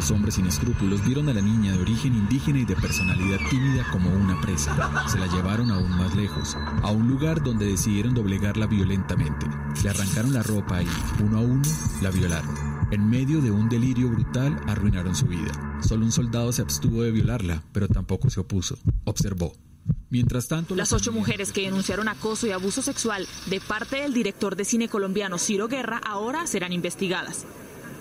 los hombres sin escrúpulos vieron a la niña de origen indígena y de personalidad tímida como una presa. Se la llevaron aún más lejos, a un lugar donde decidieron doblegarla violentamente. Le arrancaron la ropa y, uno a uno, la violaron. En medio de un delirio brutal, arruinaron su vida. Solo un soldado se abstuvo de violarla, pero tampoco se opuso. Observó. Mientras tanto, las ocho mujeres que denunciaron acoso y abuso sexual de parte del director de cine colombiano Ciro Guerra ahora serán investigadas.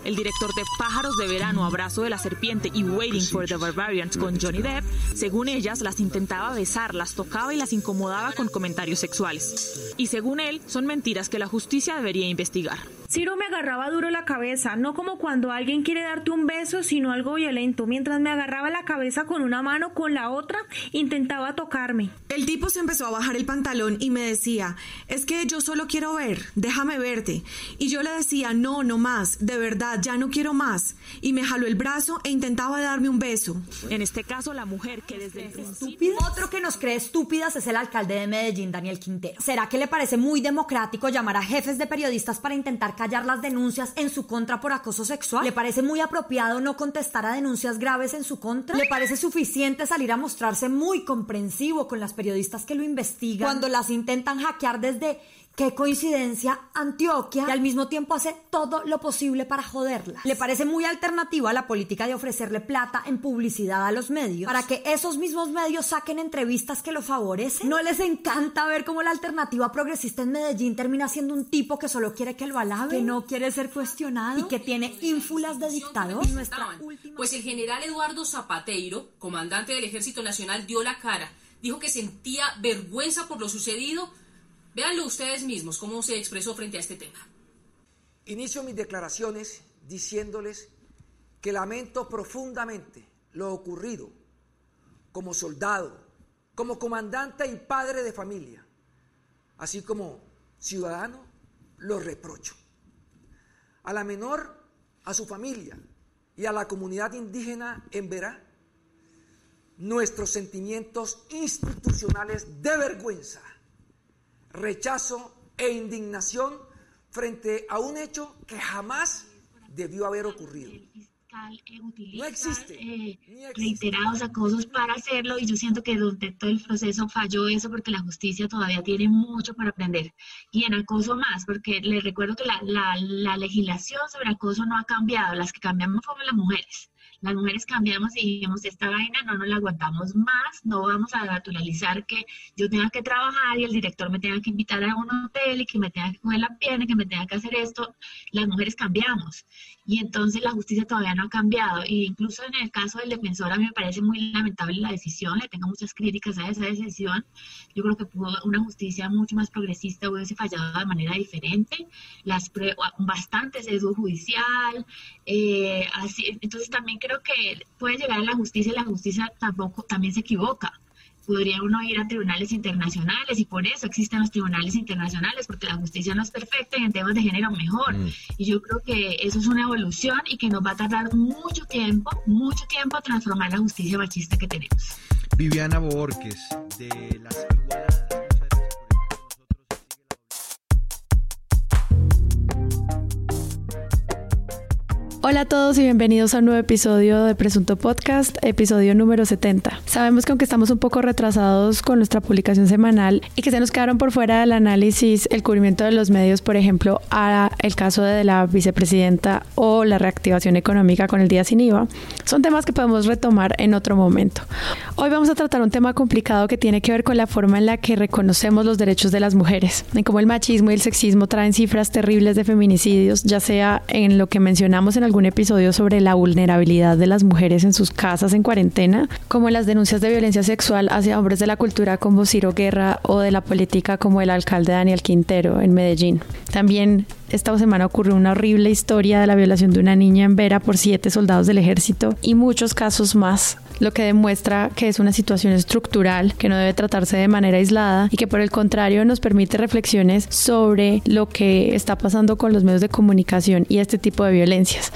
El director de Pájaros de Verano, Abrazo de la Serpiente y Waiting for the Barbarians con Johnny Depp, según ellas, las intentaba besar, las tocaba y las incomodaba con comentarios sexuales. Y según él, son mentiras que la justicia debería investigar. Ciro me agarraba duro la cabeza, no como cuando alguien quiere darte un beso, sino algo violento. Mientras me agarraba la cabeza con una mano, con la otra, intentaba tocarme. El tipo se empezó a bajar el pantalón y me decía, es que yo solo quiero ver, déjame verte. Y yo le decía, no, no más, de verdad, ya no quiero más. Y me jaló el brazo e intentaba darme un beso. En este caso, la mujer que desde el principio... Otro que nos cree estúpidas es el alcalde de Medellín, Daniel Quintero. ¿Será que le parece muy democrático llamar a jefes de periodistas para intentar callar las denuncias en su contra por acoso sexual? ¿Le parece muy apropiado no contestar a denuncias graves en su contra? ¿Le parece suficiente salir a mostrarse muy comprensivo con las periodistas que lo investigan cuando las intentan hackear desde Qué coincidencia, Antioquia, y al mismo tiempo hace todo lo posible para joderla. Le parece muy alternativa la política de ofrecerle plata en publicidad a los medios para que esos mismos medios saquen entrevistas que lo favorecen. ¿No les encanta ver cómo la alternativa progresista en Medellín termina siendo un tipo que solo quiere que lo alabe, que no quiere ser cuestionado y que tiene ínfulas de dictador? Pues el general Eduardo Zapateiro, comandante del Ejército Nacional, dio la cara. Dijo que sentía vergüenza por lo sucedido Véanlo ustedes mismos cómo se expresó frente a este tema. Inicio mis declaraciones diciéndoles que lamento profundamente lo ocurrido como soldado, como comandante y padre de familia, así como ciudadano, lo reprocho. A la menor, a su familia y a la comunidad indígena en Verá, nuestros sentimientos institucionales de vergüenza rechazo e indignación frente a un hecho que jamás debió haber ocurrido. no existe eh, reiterados acosos para hacerlo y yo siento que durante todo el proceso falló eso porque la justicia todavía tiene mucho para aprender. Y en acoso más porque les recuerdo que la, la, la legislación sobre acoso no ha cambiado, las que cambiamos fueron las mujeres las mujeres cambiamos y dijimos, esta vaina no nos la aguantamos más, no vamos a naturalizar que yo tenga que trabajar y el director me tenga que invitar a un hotel y que me tenga que coger la pierna, que me tenga que hacer esto. Las mujeres cambiamos y entonces la justicia todavía no ha cambiado. E incluso en el caso del defensor a mí me parece muy lamentable la decisión, le tengo muchas críticas a esa decisión. Yo creo que pudo una justicia mucho más progresista hubiese fallado de manera diferente. Las bastante sesgo judicial, eh, entonces también creo creo que puede llegar a la justicia y la justicia tampoco también se equivoca. Podría uno ir a tribunales internacionales y por eso existen los tribunales internacionales, porque la justicia no es perfecta y en temas de género mejor. Mm. Y yo creo que eso es una evolución y que nos va a tardar mucho tiempo, mucho tiempo a transformar la justicia machista que tenemos. Viviana Borges, de las Igualadas. Hola a todos y bienvenidos a un nuevo episodio de Presunto Podcast, episodio número 70. Sabemos que aunque estamos un poco retrasados con nuestra publicación semanal y que se nos quedaron por fuera del análisis el cubrimiento de los medios, por ejemplo, a el caso de la vicepresidenta o la reactivación económica con el día sin IVA, son temas que podemos retomar en otro momento. Hoy vamos a tratar un tema complicado que tiene que ver con la forma en la que reconocemos los derechos de las mujeres, en cómo el machismo y el sexismo traen cifras terribles de feminicidios, ya sea en lo que mencionamos en algún episodio sobre la vulnerabilidad de las mujeres en sus casas en cuarentena, como las denuncias de violencia sexual hacia hombres de la cultura como Ciro Guerra o de la política como el alcalde Daniel Quintero en Medellín. También esta semana ocurrió una horrible historia de la violación de una niña en Vera por siete soldados del ejército y muchos casos más lo que demuestra que es una situación estructural que no debe tratarse de manera aislada y que por el contrario nos permite reflexiones sobre lo que está pasando con los medios de comunicación y este tipo de violencias.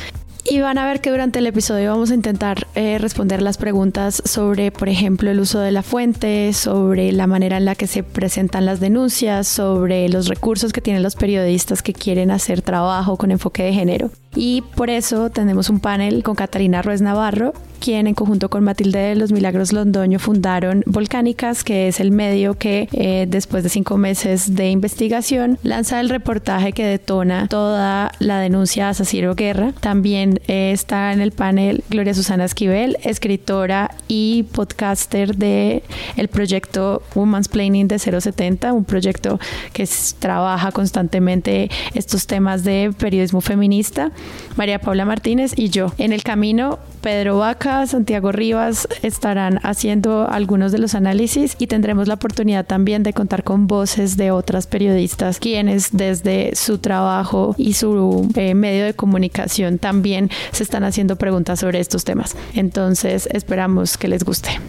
Y van a ver que durante el episodio vamos a intentar eh, responder las preguntas sobre, por ejemplo, el uso de la fuente, sobre la manera en la que se presentan las denuncias, sobre los recursos que tienen los periodistas que quieren hacer trabajo con enfoque de género. Y por eso tenemos un panel con Catalina Ruiz Navarro, quien en conjunto con Matilde de los Milagros Londoño fundaron Volcánicas, que es el medio que eh, después de cinco meses de investigación lanza el reportaje que detona toda la denuncia a Ciro Guerra. También eh, está en el panel Gloria Susana Esquivel, escritora y podcaster de el proyecto Woman's Planning de 070, un proyecto que trabaja constantemente estos temas de periodismo feminista. María Paula Martínez y yo. En el camino, Pedro Vaca, Santiago Rivas estarán haciendo algunos de los análisis y tendremos la oportunidad también de contar con voces de otras periodistas quienes desde su trabajo y su eh, medio de comunicación también se están haciendo preguntas sobre estos temas. Entonces esperamos que les guste.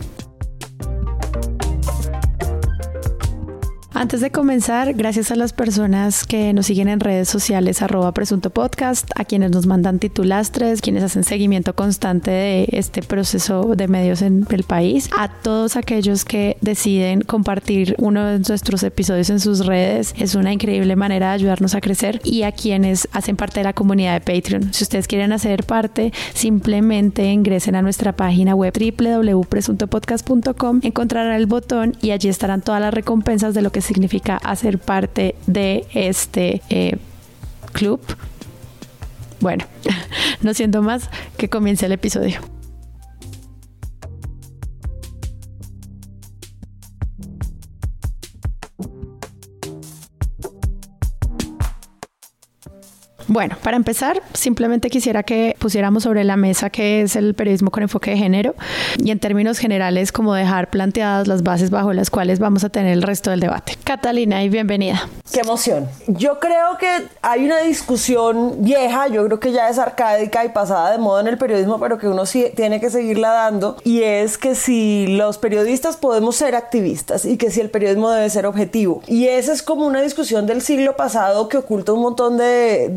Antes de comenzar, gracias a las personas que nos siguen en redes sociales arroba presunto podcast, a quienes nos mandan titulastres, quienes hacen seguimiento constante de este proceso de medios en el país, a todos aquellos que deciden compartir uno de nuestros episodios en sus redes, es una increíble manera de ayudarnos a crecer y a quienes hacen parte de la comunidad de Patreon. Si ustedes quieren hacer parte, simplemente ingresen a nuestra página web www.presuntopodcast.com, encontrarán el botón y allí estarán todas las recompensas de lo que significa hacer parte de este eh, club. Bueno, no siento más que comience el episodio. Bueno, para empezar, simplemente quisiera que pusiéramos sobre la mesa qué es el periodismo con enfoque de género y en términos generales como dejar planteadas las bases bajo las cuales vamos a tener el resto del debate. Catalina, y bienvenida. Qué emoción. Yo creo que hay una discusión vieja, yo creo que ya es arcádica y pasada de moda en el periodismo, pero que uno sí tiene que seguirla dando, y es que si los periodistas podemos ser activistas y que si el periodismo debe ser objetivo. Y esa es como una discusión del siglo pasado que oculta un montón de de,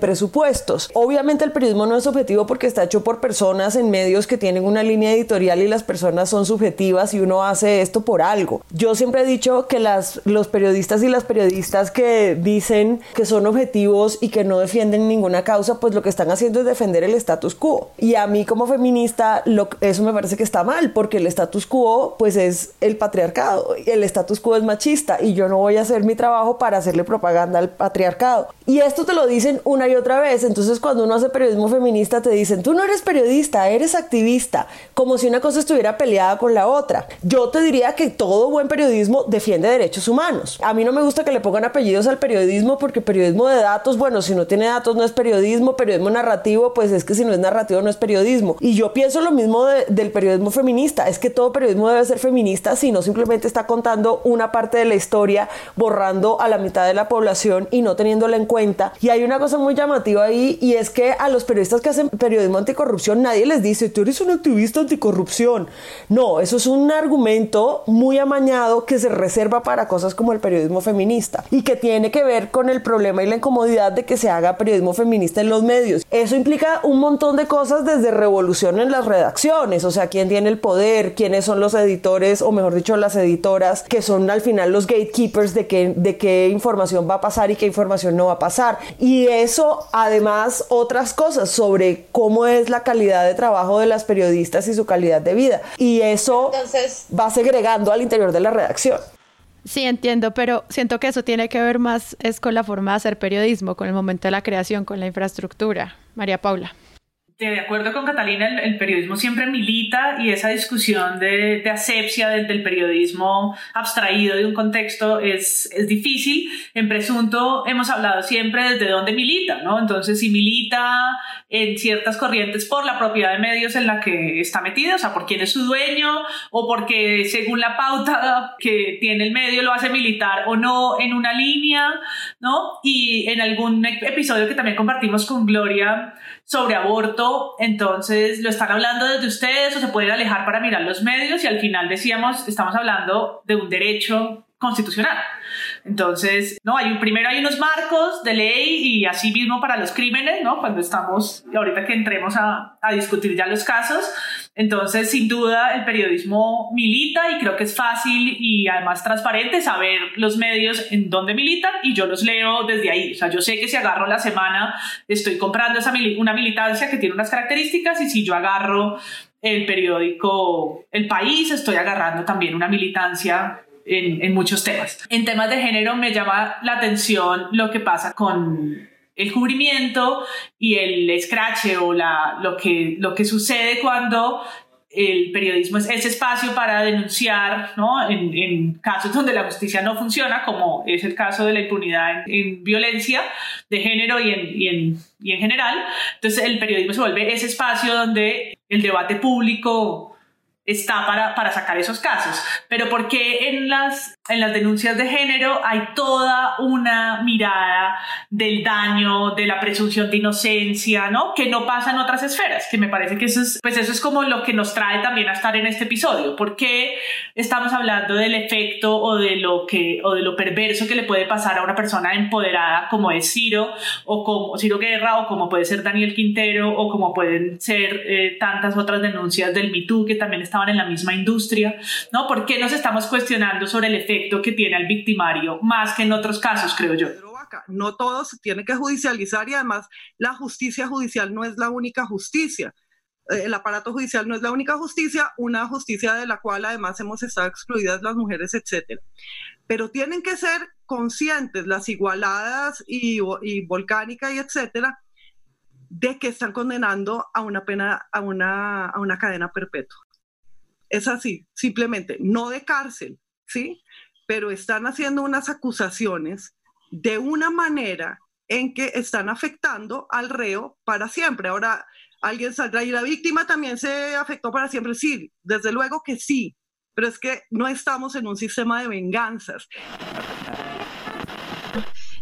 presupuestos. Obviamente el periodismo no es objetivo porque está hecho por personas en medios que tienen una línea editorial y las personas son subjetivas y uno hace esto por algo. Yo siempre he dicho que las, los periodistas y las periodistas que dicen que son objetivos y que no defienden ninguna causa, pues lo que están haciendo es defender el status quo. Y a mí como feminista lo, eso me parece que está mal porque el status quo pues es el patriarcado. El status quo es machista y yo no voy a hacer mi trabajo para hacerle propaganda al patriarcado. Y esto te lo dice una y otra vez. Entonces cuando uno hace periodismo feminista te dicen, tú no eres periodista, eres activista, como si una cosa estuviera peleada con la otra. Yo te diría que todo buen periodismo defiende derechos humanos. A mí no me gusta que le pongan apellidos al periodismo porque periodismo de datos, bueno, si no tiene datos no es periodismo, periodismo narrativo, pues es que si no es narrativo no es periodismo. Y yo pienso lo mismo del periodismo feminista, es que todo periodismo debe ser feminista si no simplemente está contando una parte de la historia, borrando a la mitad de la población y no teniéndola en cuenta. Y hay una cosa muy llamativa ahí y es que a los periodistas que hacen periodismo anticorrupción nadie les dice, tú eres un activista anticorrupción. No, eso es un argumento muy amañado que se reserva para cosas como el periodismo feminista y que tiene que ver con el problema y la incomodidad de que se haga periodismo feminista en los medios. Eso implica un montón de cosas desde revolución en las redacciones, o sea, quién tiene el poder, quiénes son los editores o mejor dicho las editoras que son al final los gatekeepers de qué, de qué información va a pasar y qué información no va a pasar. Y eso, además, otras cosas sobre cómo es la calidad de trabajo de las periodistas y su calidad de vida. Y eso va segregando al interior de la redacción. Sí, entiendo, pero siento que eso tiene que ver más es con la forma de hacer periodismo, con el momento de la creación, con la infraestructura. María Paula de acuerdo con Catalina, el, periodismo siempre milita y esa discusión de, de asepsia del, periodismo abstraído de un contexto es, es, difícil. En Presunto hemos hablado siempre desde dónde milita, ¿no? Entonces, si milita en ciertas corrientes por la propiedad de medios en la que está metido, o sea, por quién es su dueño o porque según la pauta que tiene el medio lo hace militar o no en una línea, ¿no? Y en algún episodio que también compartimos con Gloria, sobre aborto, entonces lo están hablando desde ustedes o se pueden alejar para mirar los medios y al final decíamos, estamos hablando de un derecho constitucional. Entonces, no, hay un, primero hay unos marcos de ley y así mismo para los crímenes, ¿no? Cuando estamos, ahorita que entremos a, a discutir ya los casos, entonces, sin duda, el periodismo milita y creo que es fácil y además transparente saber los medios en dónde militan y yo los leo desde ahí. O sea, yo sé que si agarro la semana, estoy comprando esa una militancia que tiene unas características y si yo agarro el periódico El País, estoy agarrando también una militancia en, en, muchos temas. En temas de género me llama la atención lo que pasa con el cubrimiento y el escrache o la, lo, que, lo que sucede cuando el periodismo es ese espacio para denunciar ¿no? en, en, casos donde la justicia no funciona, como es el caso de la impunidad en, violencia de género y en, y, en, y en general. Entonces el periodismo se vuelve ese espacio donde el debate público está para, para sacar esos casos. Pero ¿por qué en las en las denuncias de género hay toda una mirada del daño, de la presunción de inocencia, ¿no? Que no pasa en otras esferas, que me parece que eso es, pues eso es como lo que nos trae también a estar en este episodio. ¿Por qué estamos hablando del efecto o de lo que, o de lo perverso que le puede pasar a una persona empoderada como es Ciro, o como Ciro Guerra, o como puede ser Daniel Quintero, o como pueden ser eh, tantas otras denuncias del MeToo que también estaban en la misma industria, ¿no? ¿Por qué nos estamos cuestionando sobre el efecto que tiene al victimario, más que en otros casos, creo yo. No todo se tiene que judicializar y además la justicia judicial no es la única justicia. Eh, el aparato judicial no es la única justicia, una justicia de la cual además hemos estado excluidas las mujeres, etcétera. Pero tienen que ser conscientes las igualadas y, y volcánica y etcétera de que están condenando a una pena, a una, a una cadena perpetua. Es así, simplemente, no de cárcel, ¿sí? pero están haciendo unas acusaciones de una manera en que están afectando al reo para siempre. Ahora, alguien saldrá y la víctima también se afectó para siempre. Sí, desde luego que sí, pero es que no estamos en un sistema de venganzas.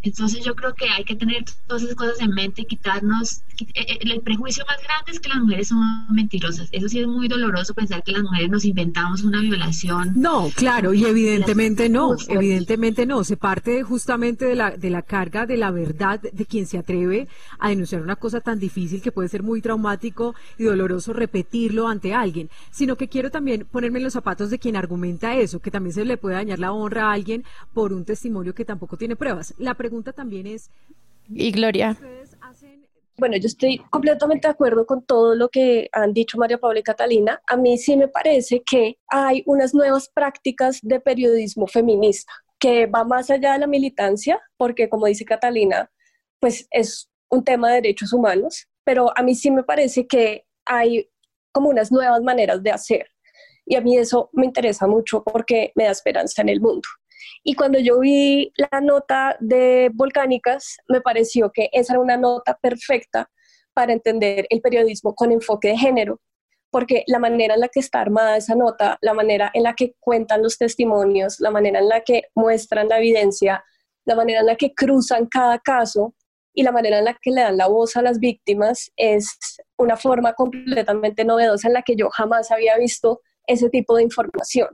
Entonces yo creo que hay que tener todas esas cosas en mente, y quitarnos, eh, eh, el prejuicio más grande es que las mujeres son mentirosas. Eso sí es muy doloroso pensar que las mujeres nos inventamos una violación. No, claro, y evidentemente no, evidentemente no. Se parte justamente de la, de la carga de la verdad de quien se atreve a denunciar una cosa tan difícil que puede ser muy traumático y doloroso repetirlo ante alguien, sino que quiero también ponerme en los zapatos de quien argumenta eso, que también se le puede dañar la honra a alguien por un testimonio que tampoco tiene pruebas. La pregunta también es... Y Gloria. Bueno, yo estoy completamente de acuerdo con todo lo que han dicho María Paula y Catalina. A mí sí me parece que hay unas nuevas prácticas de periodismo feminista que va más allá de la militancia, porque como dice Catalina, pues es un tema de derechos humanos, pero a mí sí me parece que hay como unas nuevas maneras de hacer. Y a mí eso me interesa mucho porque me da esperanza en el mundo. Y cuando yo vi la nota de Volcánicas, me pareció que esa era una nota perfecta para entender el periodismo con enfoque de género, porque la manera en la que está armada esa nota, la manera en la que cuentan los testimonios, la manera en la que muestran la evidencia, la manera en la que cruzan cada caso y la manera en la que le dan la voz a las víctimas es una forma completamente novedosa en la que yo jamás había visto ese tipo de información.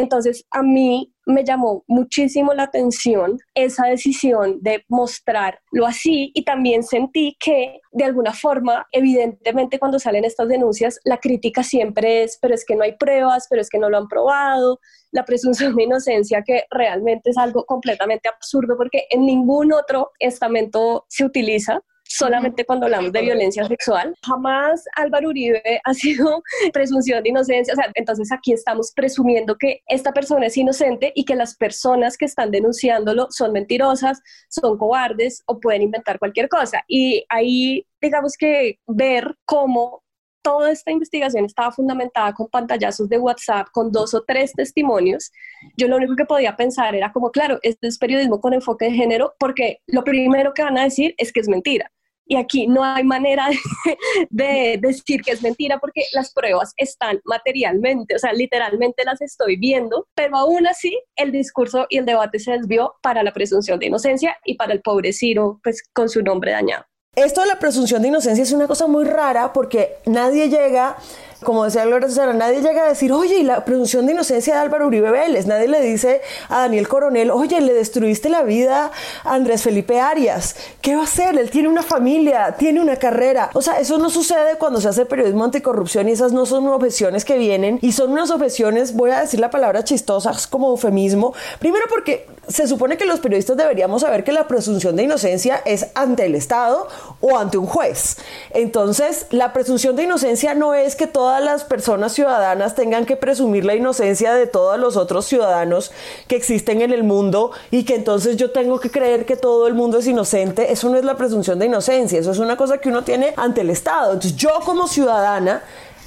Entonces, a mí me llamó muchísimo la atención esa decisión de mostrarlo así y también sentí que de alguna forma, evidentemente cuando salen estas denuncias, la crítica siempre es, pero es que no hay pruebas, pero es que no lo han probado, la presunción de inocencia que realmente es algo completamente absurdo porque en ningún otro estamento se utiliza solamente cuando hablamos de violencia sexual. Jamás Álvaro Uribe ha sido presunción de inocencia. O sea, entonces aquí estamos presumiendo que esta persona es inocente y que las personas que están denunciándolo son mentirosas, son cobardes o pueden inventar cualquier cosa. Y ahí, digamos que ver cómo toda esta investigación estaba fundamentada con pantallazos de WhatsApp, con dos o tres testimonios, yo lo único que podía pensar era como, claro, este es periodismo con enfoque de género, porque lo primero que van a decir es que es mentira. Y aquí no hay manera de, decir que es mentira porque las pruebas están materialmente, o sea, literalmente las estoy viendo, pero aún así el discurso y el debate se desvió para la presunción de inocencia y para el pobre Ciro, pues con su nombre dañado. Esto de la presunción de inocencia es una cosa muy rara porque nadie llega Como decía Gloria Susana, nadie llega a decir, oye, y la presunción de inocencia de Álvaro Uribe Vélez. Nadie le dice a Daniel Coronel, oye, le destruiste la vida a Andrés Felipe Arias. ¿Qué va a hacer? Él tiene una familia, tiene una carrera. O sea, eso no sucede cuando se hace periodismo anticorrupción y esas no son objeciones que vienen y son unas objeciones, voy a decir la palabra chistosas como eufemismo. Primero porque se supone que los periodistas deberíamos saber que la presunción de inocencia es ante el Estado o ante un juez. Entonces, la presunción de inocencia no es que todas las personas ciudadanas tengan que presumir la inocencia de todos los otros ciudadanos que existen en el mundo y que entonces yo tengo que creer que todo el mundo es inocente. Eso no es la presunción de inocencia, eso es una cosa que uno tiene ante el Estado. Entonces, yo como ciudadana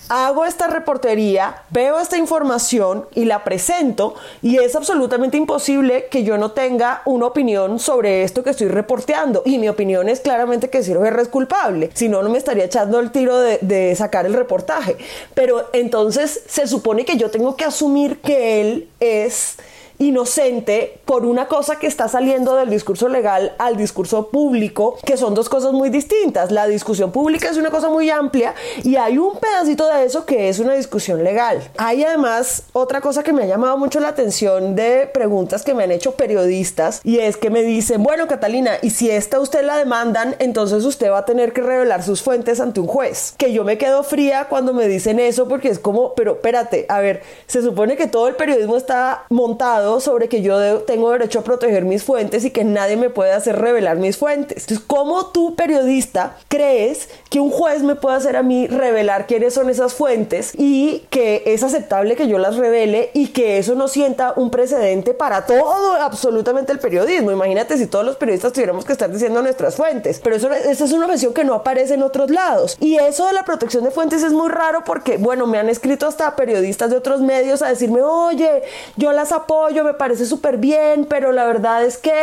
hago esta reportería, veo esta información y la presento y es absolutamente imposible que yo no tenga una opinión sobre esto que estoy reporteando. Y mi opinión es claramente que Ciro Guerra es culpable, si no, no me estaría echando el tiro de, de sacar el reportaje, pero entonces se supone que yo tengo que asumir que él es inocente por una cosa que está saliendo del discurso legal al discurso público, que son dos cosas muy distintas. La discusión pública es una cosa muy amplia y hay un pedacito de eso que es una discusión legal. Hay además otra cosa que me ha llamado mucho la atención de preguntas que me han hecho periodistas y es que me dicen, bueno Catalina, y si esta usted la demandan, entonces usted va a tener que revelar sus fuentes ante un juez. Que yo me quedo fría cuando me dicen eso porque es como, pero espérate, a ver, se supone que todo el periodismo está montado sobre que yo tengo derecho a proteger mis fuentes y que nadie me puede hacer revelar mis fuentes. Entonces, ¿cómo tú, periodista, crees que un juez me puede hacer a mí revelar quiénes son esas fuentes y que es aceptable que yo las revele y que eso no sienta un precedente para todo, absolutamente el periodismo? Imagínate si todos los periodistas tuviéramos que estar diciendo nuestras fuentes. Pero eso, esa es una versión que no aparece en otros lados. Y eso de la protección de fuentes es muy raro porque, bueno, me han escrito hasta periodistas de otros medios a decirme, oye, yo las apoyo me parece súper bien, pero la verdad es que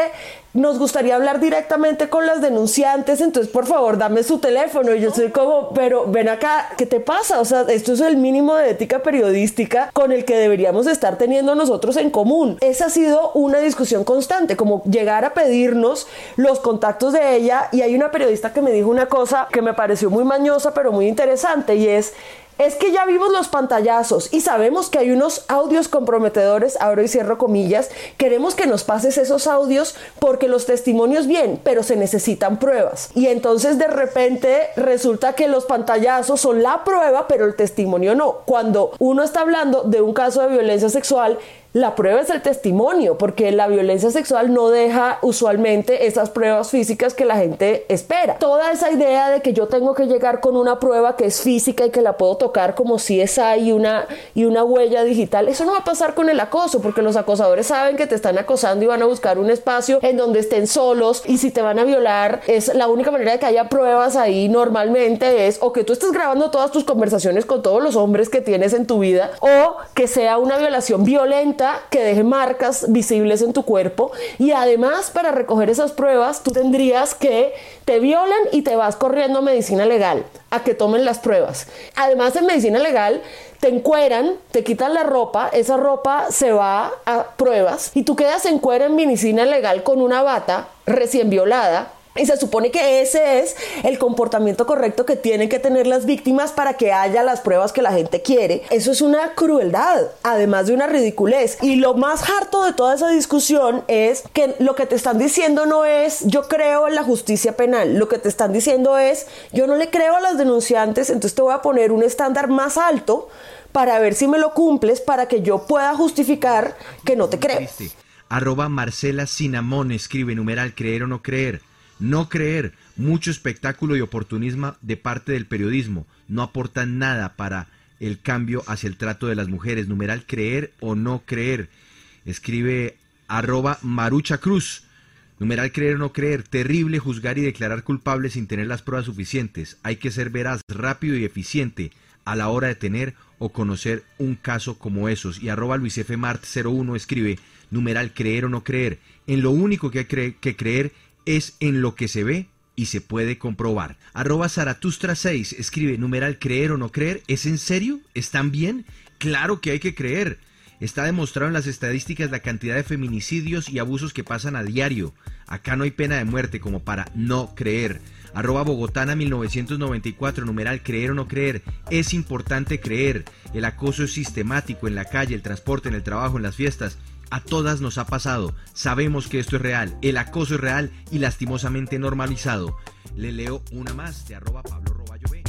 nos gustaría hablar directamente con las denunciantes, entonces por favor dame su teléfono. Y yo soy como, pero ven acá, ¿qué te pasa? O sea, esto es el mínimo de ética periodística con el que deberíamos estar teniendo nosotros en común. Esa ha sido una discusión constante, como llegar a pedirnos los contactos de ella. Y hay una periodista que me dijo una cosa que me pareció muy mañosa, pero muy interesante, y es es que ya vimos los pantallazos y sabemos que hay unos audios comprometedores, abro y cierro comillas, queremos que nos pases esos audios porque los testimonios bien, pero se necesitan pruebas. Y entonces de repente resulta que los pantallazos son la prueba, pero el testimonio no. Cuando uno está hablando de un caso de violencia sexual, la prueba es el testimonio, porque la violencia sexual no deja usualmente esas pruebas físicas que la gente espera. Toda esa idea de que yo tengo que llegar con una prueba que es física y que la puedo tocar como si es ahí una, y una huella digital, eso no va a pasar con el acoso, porque los acosadores saben que te están acosando y van a buscar un espacio en donde estén solos y si te van a violar, es la única manera de que haya pruebas ahí normalmente es o que tú estés grabando todas tus conversaciones con todos los hombres que tienes en tu vida o que sea una violación violenta que deje marcas visibles en tu cuerpo y además para recoger esas pruebas tú tendrías que te violan y te vas corriendo a medicina legal a que tomen las pruebas. Además en medicina legal te encueran, te quitan la ropa, esa ropa se va a pruebas y tú quedas en cuera en medicina legal con una bata recién violada y se supone que ese es el comportamiento correcto que tienen que tener las víctimas para que haya las pruebas que la gente quiere. Eso es una crueldad, además de una ridiculez. Y lo más harto de toda esa discusión es que lo que te están diciendo no es yo creo en la justicia penal. Lo que te están diciendo es yo no le creo a las denunciantes, entonces te voy a poner un estándar más alto para ver si me lo cumples para que yo pueda justificar que no te creo. Arroba Marcela Sinamón escribe numeral creer o no creer. No creer, mucho espectáculo y oportunismo de parte del periodismo, no aportan nada para el cambio hacia el trato de las mujeres. Numeral creer o no creer. Escribe arroba Marucha Cruz. Numeral creer o no creer. Terrible juzgar y declarar culpable sin tener las pruebas suficientes. Hay que ser veraz, rápido y eficiente a la hora de tener o conocer un caso como esos. Y arroba Luis F. Mart 01 escribe, numeral creer o no creer. En lo único que hay que creer es en lo que se ve y se puede comprobar. Arroba Zaratustra 6 escribe numeral creer o no creer. ¿Es en serio? ¿Están bien? Claro que hay que creer. Está demostrado en las estadísticas la cantidad de feminicidios y abusos que pasan a diario. Acá no hay pena de muerte como para no creer. Arroba Bogotana 1994, numeral creer o no creer. Es importante creer. El acoso es sistemático en la calle, el transporte, en el trabajo, en las fiestas. A todas nos ha pasado. Sabemos que esto es real. El acoso es real y lastimosamente normalizado. Le leo una más de arroba Pablo Roballo B.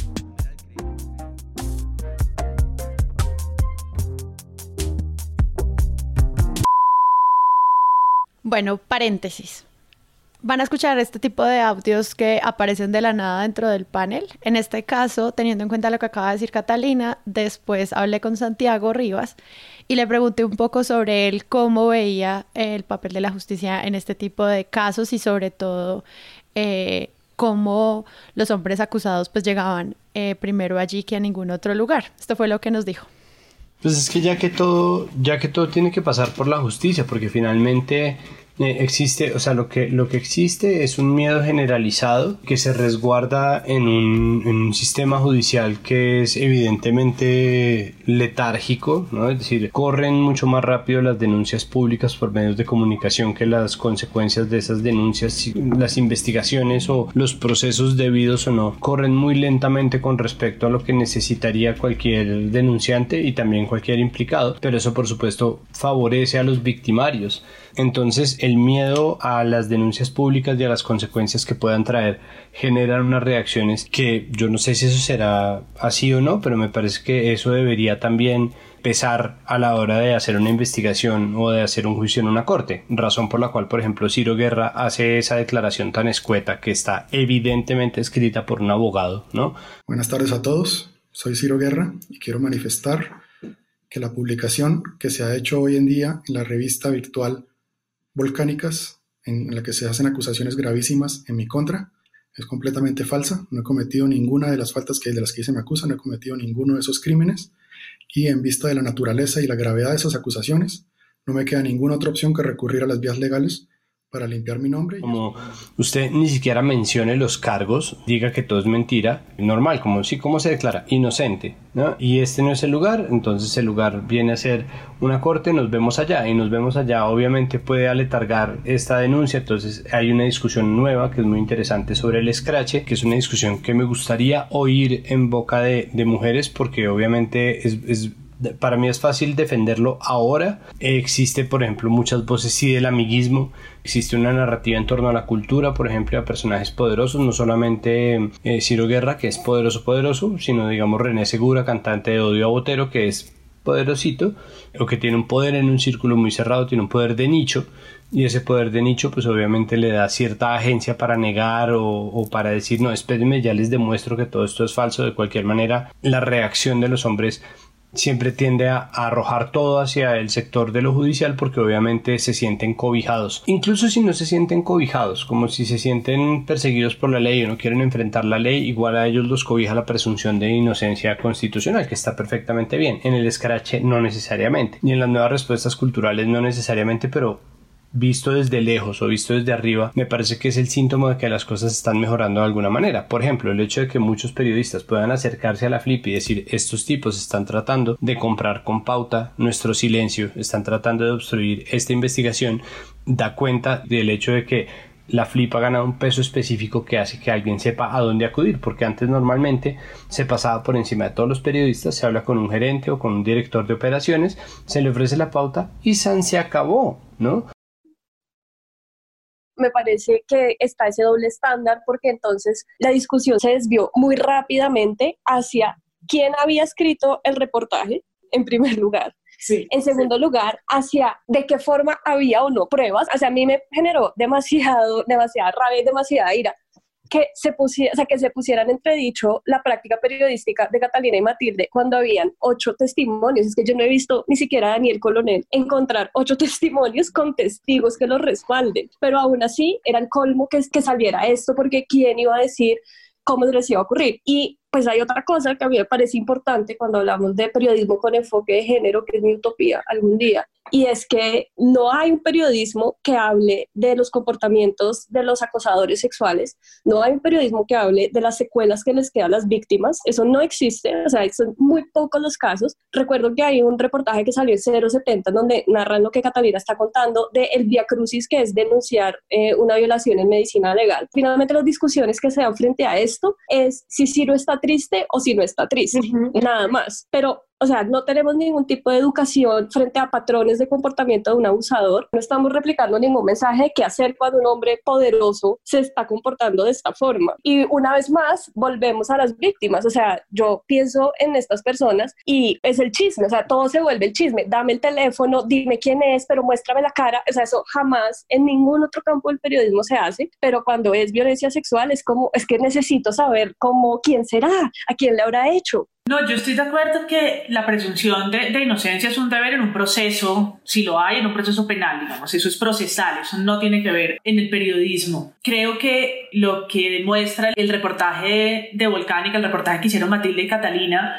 Bueno, paréntesis. Van a escuchar este tipo de audios que aparecen de la nada dentro del panel. En este caso, teniendo en cuenta lo que acaba de decir Catalina, después hablé con Santiago Rivas y le pregunté un poco sobre él cómo veía el papel de la justicia en este tipo de casos y sobre todo eh, cómo los hombres acusados pues llegaban eh, primero allí que a ningún otro lugar. Esto fue lo que nos dijo. Pues es que ya que todo, ya que todo tiene que pasar por la justicia, porque finalmente eh, existe, o sea, lo que, lo que existe es un miedo generalizado que se resguarda en un, en un sistema judicial que es evidentemente letárgico, ¿no? Es decir, corren mucho más rápido las denuncias públicas por medios de comunicación que las consecuencias de esas denuncias, las investigaciones o los procesos debidos o no, corren muy lentamente con respecto a lo que necesitaría cualquier denunciante y también cualquier implicado, pero eso por supuesto favorece a los victimarios. Entonces, el miedo a las denuncias públicas y a las consecuencias que puedan traer generan unas reacciones que yo no sé si eso será así o no, pero me parece que eso debería también pesar a la hora de hacer una investigación o de hacer un juicio en una corte, razón por la cual, por ejemplo, Ciro Guerra hace esa declaración tan escueta que está evidentemente escrita por un abogado, ¿no? Buenas tardes a todos, soy Ciro Guerra y quiero manifestar que la publicación que se ha hecho hoy en día en la revista virtual volcánicas en la que se hacen acusaciones gravísimas en mi contra. Es completamente falsa. No he cometido ninguna de las faltas que, de las que se me acusan, no he cometido ninguno de esos crímenes. Y en vista de la naturaleza y la gravedad de esas acusaciones, no me queda ninguna otra opción que recurrir a las vías legales para limpiar mi nombre. Como usted ni siquiera mencione los cargos, diga que todo es mentira, normal, como si como se declara inocente, ¿no? Y este no es el lugar, entonces el lugar viene a ser una corte, nos vemos allá y nos vemos allá, obviamente puede aletargar esta denuncia, entonces hay una discusión nueva que es muy interesante sobre el escrache, que es una discusión que me gustaría oír en boca de, de mujeres porque obviamente es para mí es fácil defenderlo ahora. Existe, por ejemplo, muchas voces del amiguismo. Existe una narrativa en torno a la cultura, por ejemplo, a personajes poderosos, no solamente eh, Ciro Guerra, que es poderoso, poderoso, sino, digamos, René Segura, cantante de Odio a Botero, que es poderosito, o que tiene un poder en un círculo muy cerrado, tiene un poder de nicho, y ese poder de nicho pues obviamente le da cierta agencia para negar o, o, para decir no espérenme ya les demuestro que todo esto es falso de cualquier manera la reacción de los hombres siempre tiende a, arrojar todo hacia el sector de lo judicial porque obviamente se sienten cobijados. Incluso si no se sienten cobijados, como si se sienten perseguidos por la ley o no quieren enfrentar la ley, igual a ellos los cobija la presunción de inocencia constitucional, que está perfectamente bien. En el escrache no necesariamente, ni en las nuevas respuestas culturales no necesariamente, pero visto desde lejos o visto desde arriba, me parece que es el síntoma de que las cosas están mejorando de alguna manera. Por ejemplo, el hecho de que muchos periodistas puedan acercarse a la flip y decir estos tipos están tratando de comprar con pauta nuestro silencio, están tratando de obstruir esta investigación, da cuenta del hecho de que la flip ha ganado un peso específico que hace que alguien sepa a dónde acudir, porque antes normalmente se pasaba por encima de todos los periodistas, se habla con un gerente o con un director de operaciones, se le ofrece la pauta y San se acabó, ¿no? Me parece que está ese doble estándar porque entonces la discusión se desvió muy rápidamente hacia quién había escrito el reportaje, en primer lugar. Sí, en segundo lugar, hacia de qué forma había o no pruebas. O sea, a mí me generó demasiado, demasiada rabia y demasiada ira que se, pusiera, o sea, que se pusieran entredicho la práctica periodística de Catalina y Matilde cuando habían ocho testimonios. Es que yo no he visto ni siquiera a Daniel Colonel encontrar ocho testimonios con testigos que los respalden, pero aún así eran colmo que, que saliera esto porque quién iba a decir cómo se les iba a ocurrir. Y pues hay otra cosa que a mí me parece importante cuando hablamos de periodismo con enfoque de género, que es mi utopía algún día, y es que no hay un periodismo que hable de los comportamientos de los acosadores sexuales, no hay un periodismo que hable de las secuelas que les quedan a las víctimas, eso no existe, o sea, son muy pocos los casos. Recuerdo que hay un reportaje que salió en 070 donde narran lo que Catalina está contando de el via crucis que es denunciar eh, una violación en medicina legal. Finalmente las discusiones que se dan frente a esto es si Ciro está triste o si no está triste, nada más. Pero o sea, no tenemos ningún tipo de educación frente a patrones de comportamiento de un abusador. No estamos replicando ningún mensaje de qué hacer cuando un hombre poderoso se está comportando de esta forma. Y una vez más, volvemos a las víctimas. O sea, yo pienso en estas personas y es el chisme. O sea, todo se vuelve el chisme. Dame el teléfono, dime quién es, pero muéstrame la cara. O sea, eso jamás en ningún otro campo del periodismo se hace. Pero cuando es violencia sexual, es como, es que necesito saber cómo, quién será, a quién le habrá hecho. No, yo estoy de acuerdo que la presunción de, inocencia es un deber en un proceso, si lo hay, en un proceso penal, digamos, eso es procesal, eso no tiene que ver en el periodismo. Creo que lo que demuestra el reportaje de Volcánica, el reportaje que hicieron Matilde y Catalina,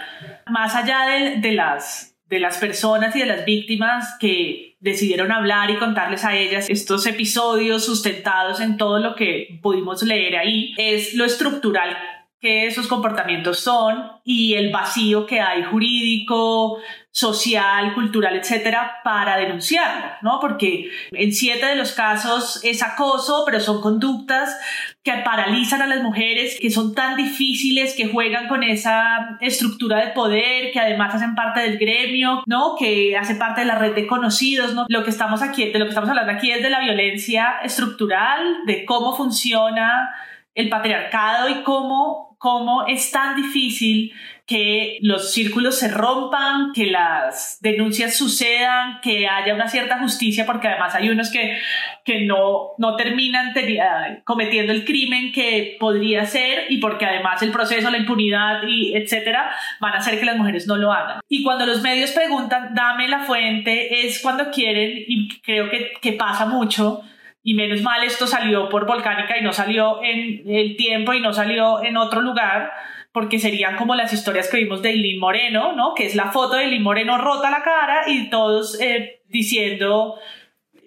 más allá de, de las, de las personas y de las víctimas que decidieron hablar y contarles a ellas estos episodios sustentados en todo lo que pudimos leer ahí, es lo estructural que esos comportamientos son y el vacío que hay jurídico, social, cultural, etcétera, para denunciarlo, ¿no? Porque en siete de los casos es acoso, pero son conductas que paralizan a las mujeres, que son tan difíciles, que juegan con esa estructura de poder, que además hacen parte del gremio, ¿no? Que hace parte de la red de conocidos, ¿no? Lo que estamos aquí, de lo que estamos hablando aquí es de la violencia estructural, de cómo funciona el patriarcado y cómo cómo es tan difícil que los círculos se rompan, que las denuncias sucedan, que haya una cierta justicia, porque además hay unos que, que no, no terminan cometiendo el crimen que podría ser y porque además el proceso, la impunidad y etcétera van a hacer que las mujeres no lo hagan. Y cuando los medios preguntan, dame la fuente, es cuando quieren, y creo que, que pasa mucho, y menos mal esto salió por Volcánica y no salió en el tiempo y no salió en otro lugar, porque serían como las historias que vimos de Eileen Moreno, ¿no? Que es la foto de Eileen Moreno rota la cara y todos eh, diciendo,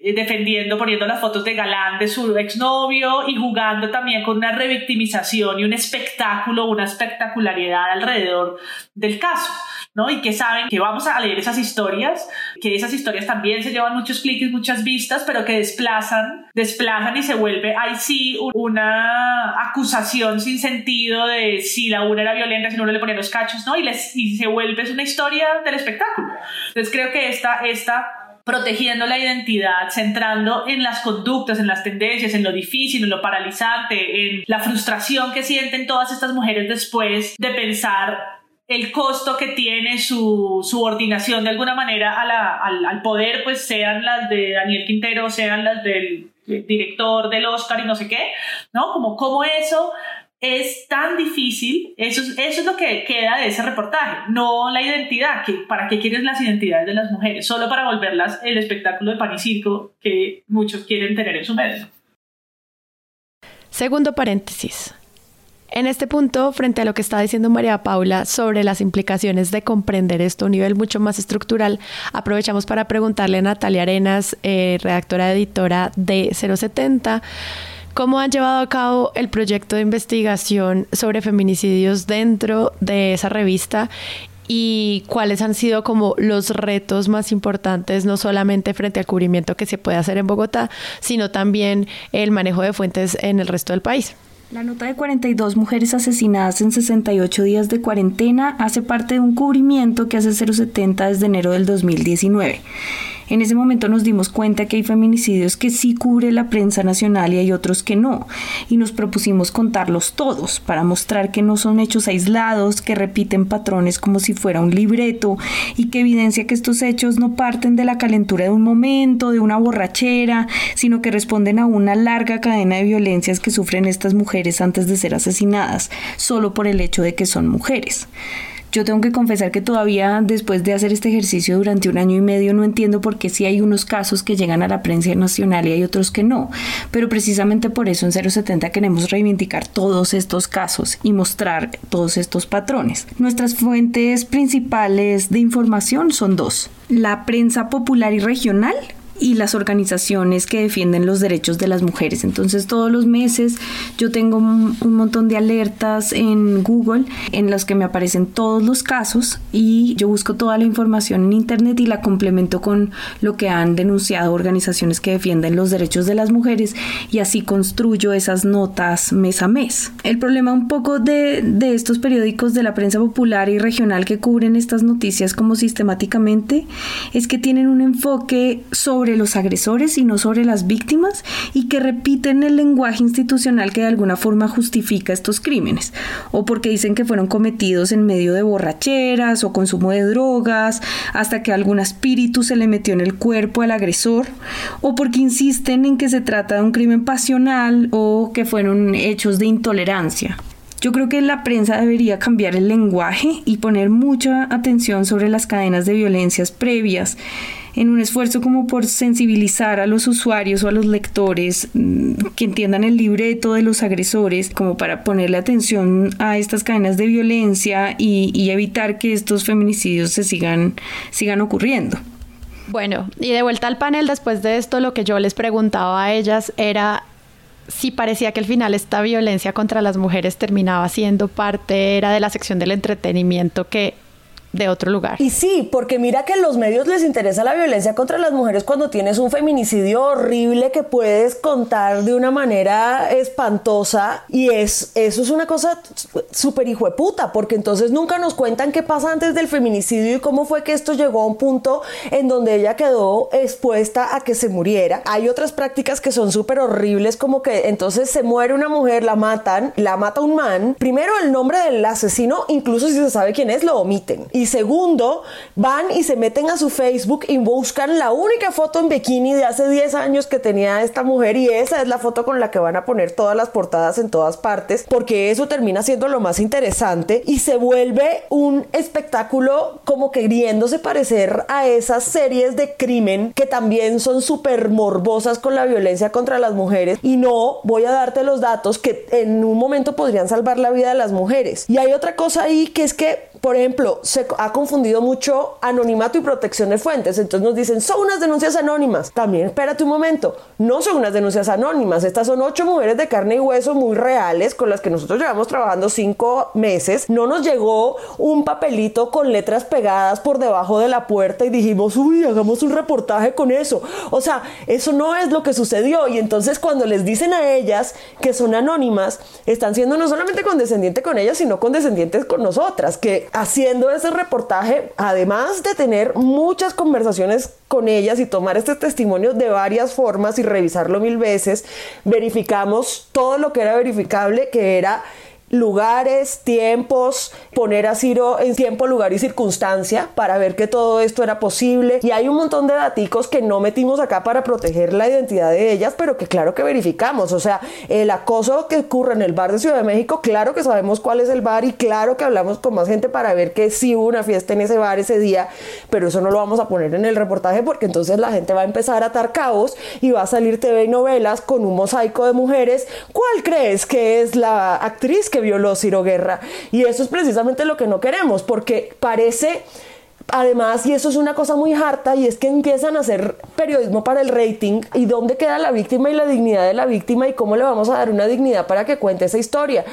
eh, defendiendo, poniendo las fotos de Galán de su exnovio y jugando también con una revictimización y un espectáculo, una espectacularidad alrededor del caso. ¿No? Y que saben que vamos a leer esas historias, que esas historias también se llevan muchos clics, muchas vistas, pero que desplazan, desplazan y se vuelve, ahí sí, una acusación sin sentido de si la una era violenta, si no le ponía los cachos, ¿no? Y, les, y se vuelve, es una historia del espectáculo. Entonces creo que esta, esta protegiendo la identidad, centrando en las conductas, en las tendencias, en lo difícil, en lo paralizante, en la frustración que sienten todas estas mujeres después de pensar el costo que tiene su subordinación de alguna manera al, poder, pues sean las de Daniel Quintero, sean las del director del Oscar y no sé qué, ¿no? Como, como eso es tan difícil, eso, eso es lo que queda de ese reportaje, no la identidad, que, ¿para qué quieres las identidades de las mujeres? Solo para volverlas el espectáculo de pan y circo que muchos quieren tener en su medio. Segundo paréntesis. En este punto, frente a lo que está diciendo María Paula sobre las implicaciones de comprender esto a un nivel mucho más estructural, aprovechamos para preguntarle a Natalia Arenas, eh, redactora editora de 070, cómo han llevado a cabo el proyecto de investigación sobre feminicidios dentro de esa revista y cuáles han sido como los retos más importantes, no solamente frente al cubrimiento que se puede hacer en Bogotá, sino también el manejo de fuentes en el resto del país. La nota de 42 mujeres asesinadas en 68 días de cuarentena hace parte de un cubrimiento que hace 070 desde enero del 2019. En ese momento nos dimos cuenta que hay feminicidios que sí cubre la prensa nacional y hay otros que no, y nos propusimos contarlos todos para mostrar que no son hechos aislados, que repiten patrones como si fuera un libreto y que evidencia que estos hechos no parten de la calentura de un momento, de una borrachera, sino que responden a una larga cadena de violencias que sufren estas mujeres antes de ser asesinadas, solo por el hecho de que son mujeres. Yo tengo que confesar que todavía después de hacer este ejercicio durante un año y medio no entiendo por qué sí hay unos casos que llegan a la prensa nacional y hay otros que no. Pero precisamente por eso en 070 queremos reivindicar todos estos casos y mostrar todos estos patrones. Nuestras fuentes principales de información son dos. La prensa popular y regional, y las organizaciones que defienden los derechos de las mujeres. Entonces todos los meses yo tengo un, montón de alertas en Google en las que me aparecen todos los casos y yo busco toda la información en Internet y la complemento con lo que han denunciado organizaciones que defienden los derechos de las mujeres y así construyo esas notas mes a mes. El problema un poco de, de estos periódicos de la prensa popular y regional que cubren estas noticias como sistemáticamente es que tienen un enfoque sobre los agresores y no sobre las víctimas y que repiten el lenguaje institucional que de alguna forma justifica estos crímenes o porque dicen que fueron cometidos en medio de borracheras o consumo de drogas hasta que algún espíritu se le metió en el cuerpo al agresor o porque insisten en que se trata de un crimen pasional o que fueron hechos de intolerancia. Yo creo que la prensa debería cambiar el lenguaje y poner mucha atención sobre las cadenas de violencias previas en un esfuerzo como por sensibilizar a los usuarios o a los lectores mm, que entiendan el libreto de los agresores, como para ponerle atención a estas cadenas de violencia y, evitar que estos feminicidios se sigan, sigan ocurriendo. Bueno, y de vuelta al panel, después de esto, lo que yo les preguntaba a ellas era si parecía que al final esta violencia contra las mujeres terminaba siendo parte, era de la sección del entretenimiento que de otro lugar. Y sí, porque mira que en los medios les interesa la violencia contra las mujeres cuando tienes un feminicidio horrible que puedes contar de una manera espantosa y es eso es una cosa súper hijo de puta, porque entonces nunca nos cuentan qué pasa antes del feminicidio y cómo fue que esto llegó a un punto en donde ella quedó expuesta a que se muriera. Hay otras prácticas que son súper horribles como que entonces se muere una mujer, la matan, la mata un man. Primero el nombre del asesino, incluso si se sabe quién es, lo omiten. Segundo, van y se meten a su Facebook y buscan la única foto en bikini de hace 10 años que tenía esta mujer y esa es la foto con la que van a poner todas las portadas en todas partes porque eso termina siendo lo más interesante y se vuelve un espectáculo como queriéndose parecer a esas series de crimen que también son súper morbosas con la violencia contra las mujeres y no voy a darte los datos que en un momento podrían salvar la vida de las mujeres. Y hay otra cosa ahí que es que por ejemplo, se ha confundido mucho anonimato y protección de fuentes. Entonces nos dicen, son unas denuncias anónimas. También espérate un momento, no son unas denuncias anónimas. Estas son ocho mujeres de carne y hueso muy reales con las que nosotros llevamos trabajando cinco meses. No nos llegó un papelito con letras pegadas por debajo de la puerta y dijimos, uy, hagamos un reportaje con eso. O sea, eso no es lo que sucedió. Y entonces cuando les dicen a ellas que son anónimas, están siendo no solamente condescendientes con ellas, sino condescendientes con nosotras, que haciendo ese reportaje, además de tener muchas conversaciones con ellas y tomar este testimonio de varias formas y revisarlo mil veces, verificamos todo lo que era verificable, que era lugares, tiempos, poner a Ciro en tiempo, lugar y circunstancia para ver que todo esto era posible. Y hay un montón de daticos que no metimos acá para proteger la identidad de ellas, pero que claro que verificamos. O sea, el acoso que ocurre en el bar de Ciudad de México, claro que sabemos cuál es el bar y claro que hablamos con más gente para ver que sí hubo una fiesta en ese bar ese día, pero eso no lo vamos a poner en el reportaje porque entonces la gente va a empezar a atar caos y va a salir TV y novelas con un mosaico de mujeres. ¿Cuál crees que es la actriz violó Ciro Guerra. Y eso es precisamente lo que no queremos, porque parece Además, y eso es una cosa muy harta, y es que empiezan a hacer periodismo para el rating y dónde queda la víctima y la dignidad de la víctima y cómo le vamos a dar una dignidad para que cuente esa historia.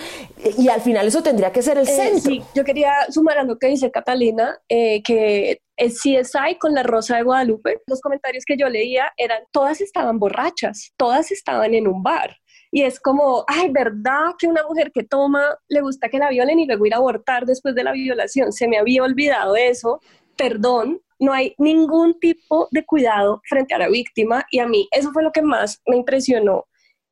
Y al final eso tendría que ser el eh, centro. Sí, yo quería sumar a lo que dice Catalina, eh, que es CSI con la Rosa de Guadalupe. Los comentarios que yo leía eran, todas estaban borrachas, todas estaban en un bar. Y es como, ay, ¿verdad que una mujer que toma le gusta que la violen y luego ir a abortar después de la violación? Se me había olvidado eso, perdón, no hay ningún tipo de cuidado frente a la víctima y a mí eso fue lo que más me impresionó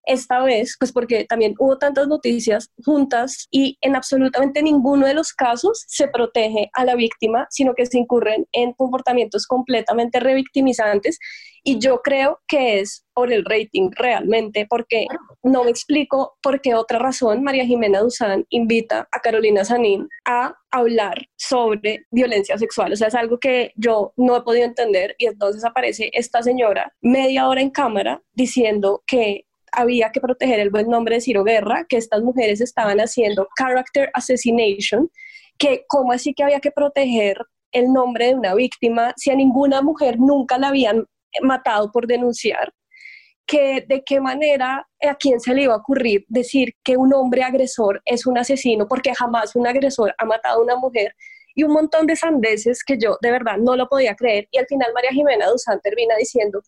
esta vez, pues porque también hubo tantas noticias juntas y en absolutamente ninguno de los casos se protege a la víctima, sino que se incurren en comportamientos completamente revictimizantes y yo creo que es por el rating realmente, porque no me explico por qué otra razón María Jimena Duzán invita a Carolina Sanín a hablar sobre violencia sexual. O sea, es algo que yo no he podido entender y entonces aparece esta señora media hora en cámara diciendo que había que proteger el buen nombre de Ciro Guerra, que estas mujeres estaban haciendo character assassination, que cómo así que había que proteger el nombre de una víctima si a ninguna mujer nunca la habían matado por denunciar, que de qué manera a quién se le iba a ocurrir decir que un hombre agresor es un asesino porque jamás un agresor ha matado a una mujer y un montón de sandeces que yo de verdad no lo podía creer y al final María Jimena Duzán termina diciendo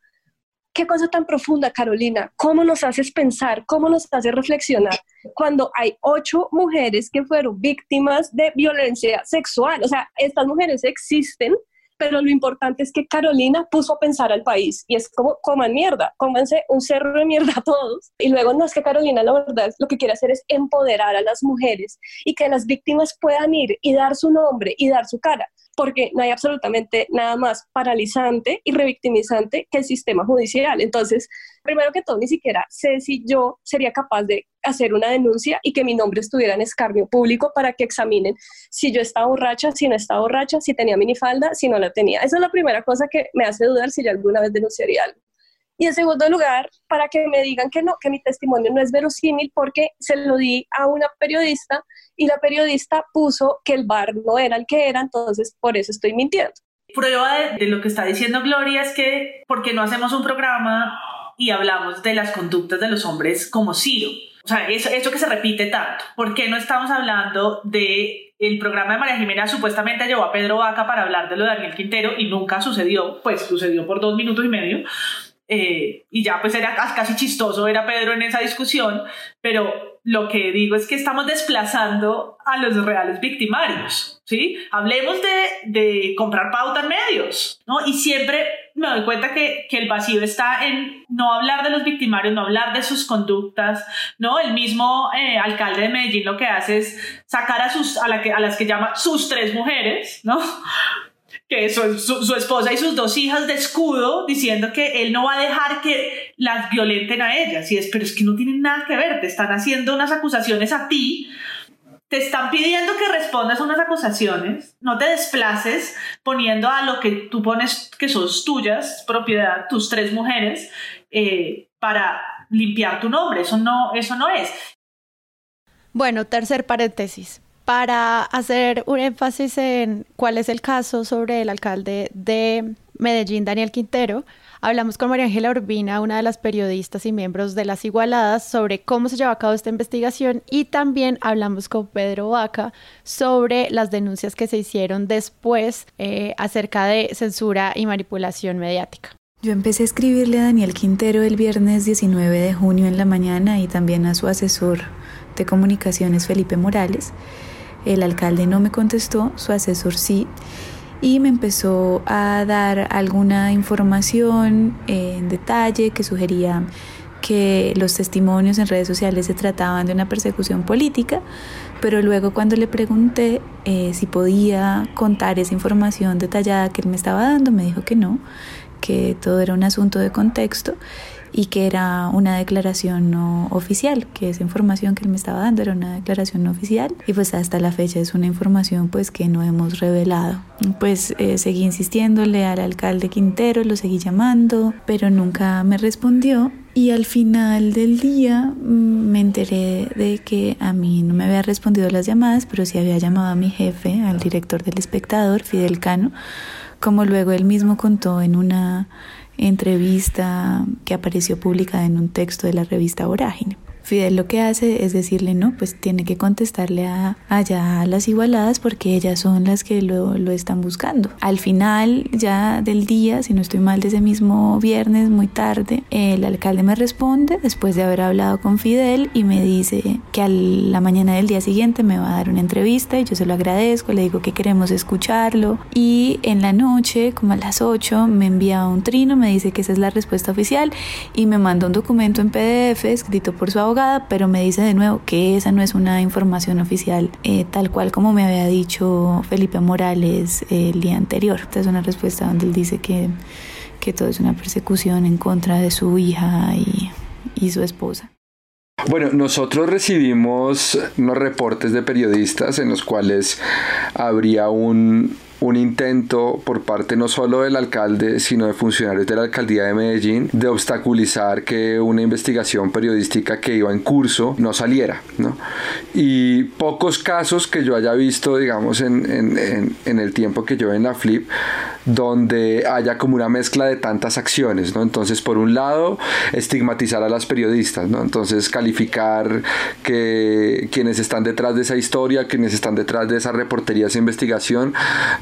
qué cosa tan profunda, Carolina, cómo nos haces pensar, cómo nos hace reflexionar cuando hay ocho mujeres que fueron víctimas de violencia sexual. O sea, estas mujeres existen pero lo importante es que Carolina puso a pensar al país y es como, coman mierda, cómanse un cerro de mierda a todos. Y luego no es que Carolina, la verdad, lo que quiere hacer es empoderar a las mujeres y que las víctimas puedan ir y dar su nombre y dar su cara porque no hay absolutamente nada más paralizante y revictimizante que el sistema judicial. Entonces, primero que todo, ni siquiera sé si yo sería capaz de hacer una denuncia y que mi nombre estuviera en escarnio público para que examinen si yo estaba borracha, si no estaba borracha, si tenía minifalda, si no la tenía. Esa es la primera cosa que me hace dudar si yo alguna vez denunciaría algo. Y en segundo lugar, para que me digan que no, que mi testimonio no es verosímil porque se lo di a una periodista y la periodista puso que el bar no era el que era, entonces por eso estoy mintiendo. Prueba de, lo que está diciendo Gloria es que, ¿por qué no hacemos un programa y hablamos de las conductas de los hombres como Ciro? O sea, eso, eso que se repite tanto. ¿Por qué no estamos hablando de el programa de María Jimena supuestamente llevó a Pedro Vaca para hablar de lo de Daniel Quintero y nunca sucedió, pues sucedió por dos minutos y medio. Eh, y ya pues era casi chistoso ver a Pedro en esa discusión, pero lo que digo es que estamos desplazando a los reales victimarios, ¿sí? Hablemos de, de comprar pauta en medios, ¿no? Y siempre me doy cuenta que, que, el vacío está en no hablar de los victimarios, no hablar de sus conductas, ¿no? El mismo eh, alcalde de Medellín lo que hace es sacar a, sus, a, la que, a las que llama sus tres mujeres, ¿no? Que su, su, esposa y sus dos hijas de escudo diciendo que él no va a dejar que las violenten a ellas. Y es, pero es que no tienen nada que ver, te están haciendo unas acusaciones a ti, te están pidiendo que respondas a unas acusaciones, no te desplaces poniendo a lo que tú pones que son tuyas, propiedad, tus tres mujeres, eh, para limpiar tu nombre. Eso no, eso no es. Bueno, tercer paréntesis para hacer un énfasis en cuál es el caso sobre el alcalde de Medellín, Daniel Quintero, hablamos con María Ángela Urbina, una de las periodistas y miembros de Las Igualadas, sobre cómo se lleva a cabo esta investigación y también hablamos con Pedro Vaca sobre las denuncias que se hicieron después eh, acerca de censura y manipulación mediática. Yo empecé a escribirle a Daniel Quintero el viernes 19 de junio en la mañana y también a su asesor de comunicaciones Felipe Morales el alcalde no me contestó, su asesor sí, y me empezó a dar alguna información en detalle que sugería que los testimonios en redes sociales se trataban de una persecución política, pero luego cuando le pregunté eh, si podía contar esa información detallada que él me estaba dando, me dijo que no, que todo era un asunto de contexto y que era una declaración no oficial, que esa información que él me estaba dando era una declaración no oficial y pues hasta la fecha es una información pues que no hemos revelado. Pues eh, seguí insistiéndole al alcalde Quintero, lo seguí llamando, pero nunca me respondió y al final del día mm, me enteré de que a mí no me había respondido las llamadas, pero sí había llamado a mi jefe, al director del espectador, Fidel Cano, como luego él mismo contó en una entrevista que apareció publicada en un texto de la revista Vorágine. Fidel lo que hace es decirle, no, pues tiene que contestarle a, allá a las igualadas porque ellas son las que lo, lo están buscando. Al final ya del día, si no estoy mal, de ese mismo viernes, muy tarde, el alcalde me responde después de haber hablado con Fidel y me dice que a la mañana del día siguiente me va a dar una entrevista y yo se lo agradezco, le digo que queremos escucharlo y en la noche, como a las 8, me envía un trino, me dice que esa es la respuesta oficial y me manda un documento en PDF escrito por su abogada, pero me dice de nuevo que esa no es una información oficial eh, tal cual como me había dicho Felipe Morales el día anterior. Esta es una respuesta donde él dice que, que todo es una persecución en contra de su hija y, y su esposa. Bueno, nosotros recibimos unos reportes de periodistas en los cuales habría un, un intento por parte no solo del alcalde, sino de funcionarios de la alcaldía de Medellín de obstaculizar que una investigación periodística que iba en curso no saliera. ¿no? Y pocos casos que yo haya visto, digamos, en, en, el tiempo que yo en la Flip, donde haya como una mezcla de tantas acciones. ¿no? Entonces, por un lado, estigmatizar a las periodistas, ¿no? entonces calificar que quienes están detrás de esa historia, quienes están detrás de esa reportería, esa investigación,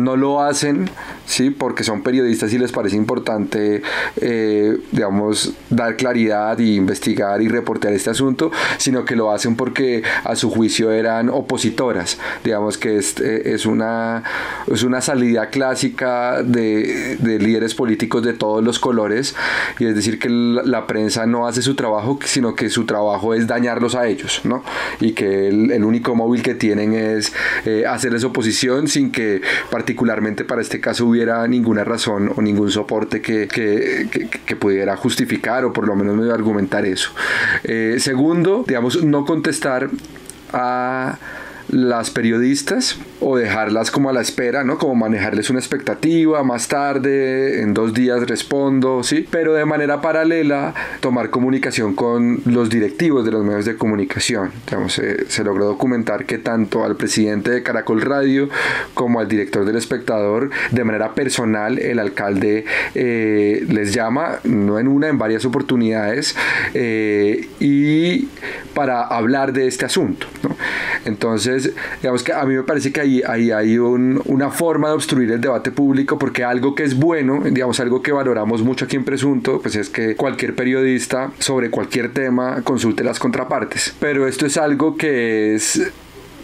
no lo hacen, ¿sí? Porque son periodistas y les parece importante, eh, digamos, dar claridad y investigar y reportear este asunto, sino que lo hacen porque a su juicio eran opositoras. Digamos que es, eh, es, una, es una salida clásica de, de, líderes políticos de todos los colores, y es decir, que la, prensa no hace su trabajo, sino que su trabajo es dañarlos a ellos, ¿no? Y que el, el único móvil que tienen es eh, hacerles oposición sin que particularmente para este caso hubiera ninguna razón o ningún soporte que, que, pudiera justificar o por lo menos me argumentar eso. Eh, segundo, digamos, no contestar a las periodistas o dejarlas como a la espera, ¿no? Como manejarles una expectativa, más tarde, en dos días respondo, ¿sí? Pero de manera paralela tomar comunicación con los directivos de los medios de comunicación. Digamos, se logró documentar que tanto al presidente de Caracol Radio como al director del espectador, de manera personal, el alcalde eh, les llama, no en una, en varias oportunidades, eh, y para hablar de este asunto, ¿no? Entonces, digamos que a mí me parece que ahí, ahí hay una forma de obstruir el debate público porque algo que es bueno, digamos algo que valoramos mucho aquí en Presunto, pues es que cualquier periodista sobre cualquier tema consulte las contrapartes. Pero esto es algo que es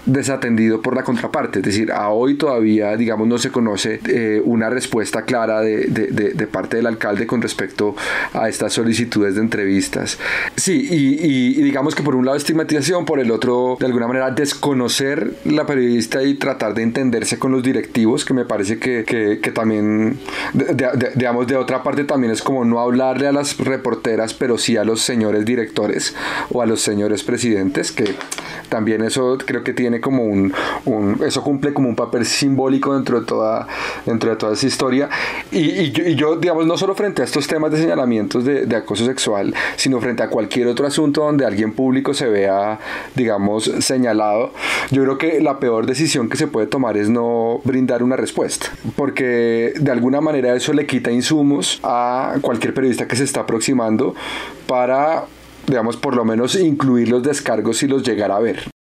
desatendido por la contraparte. Es decir, a hoy todavía, digamos, no se conoce eh, una respuesta clara de, de, parte del alcalde con respecto a estas solicitudes de entrevistas. Sí, y, digamos que por un lado estigmatización, por el otro, de alguna manera, desconocer la periodista y tratar de entenderse con los directivos, que me parece que, que, que también, digamos, de otra parte también es como no hablarle a las reporteras, pero sí a los señores directores o a los señores presidentes, que también eso creo que tiene como un, eso cumple como un papel simbólico dentro de toda, dentro de toda esa historia. Y, yo, digamos, no solo frente a estos temas de señalamientos de, acoso sexual, sino frente a cualquier otro asunto donde alguien público se vea, digamos, señalado, yo creo que la peor decisión que se puede tomar es no brindar una respuesta, porque de alguna manera eso le quita insumos a cualquier periodista que se está aproximando para digamos, por lo menos incluir los descargos si los llegara a ver.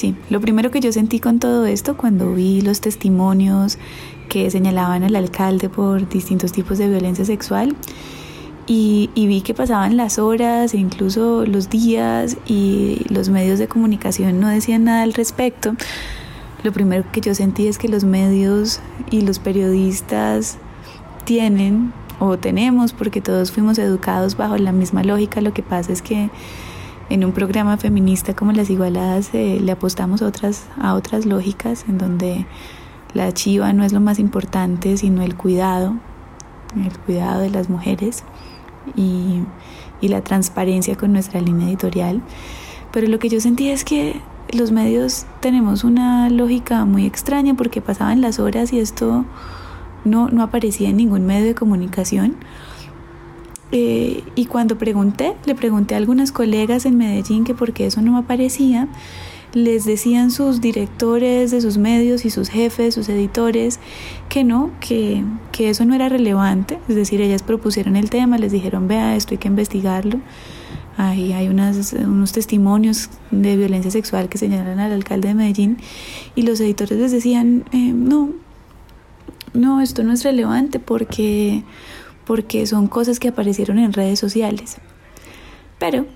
Sí, lo primero que yo sentí con todo esto cuando vi los testimonios que señalaban al alcalde por distintos tipos de violencia sexual y, vi que pasaban las horas e incluso los días y los medios de comunicación no decían nada al respecto, lo primero que yo sentí es que los medios y los periodistas tienen o tenemos, porque todos fuimos educados bajo la misma lógica, lo que pasa es que en un programa feminista como Las Igualadas eh, le apostamos otras, a otras lógicas en donde la chiva no es lo más importante, sino el cuidado, el cuidado de las mujeres y, la transparencia con nuestra línea editorial. Pero lo que yo sentí es que los medios tenemos una lógica muy extraña porque pasaban las horas y esto no aparecía en ningún medio de comunicación eh, y cuando pregunté, le pregunté a algunas colegas en Medellín que por qué eso no aparecía, les decían sus directores de sus medios y sus jefes, sus editores, que no, que, que eso no era relevante. Es decir, ellas propusieron el tema, les dijeron, vea, esto hay que investigarlo. Ahí hay unas, unos testimonios de violencia sexual que señalan al alcalde de Medellín y los editores les decían, eh, no, no, esto no es relevante porque, porque son cosas que aparecieron en redes sociales. Pero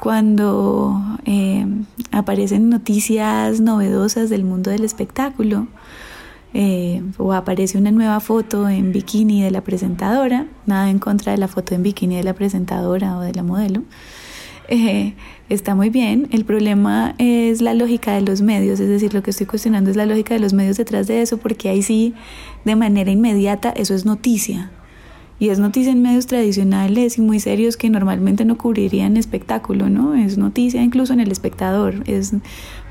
cuando eh, aparecen noticias novedosas del mundo del espectáculo, eh, o aparece una nueva foto en bikini de la presentadora, nada en contra de la foto en bikini de la presentadora o de la modelo, eh, está muy bien. El problema es la lógica de los medios, es decir, lo que estoy cuestionando es la lógica de los medios detrás de eso, porque ahí sí, de manera inmediata, eso es noticia. Y es noticia en medios tradicionales y muy serios que normalmente no cubrirían espectáculo, ¿no? Es noticia incluso en el espectador, es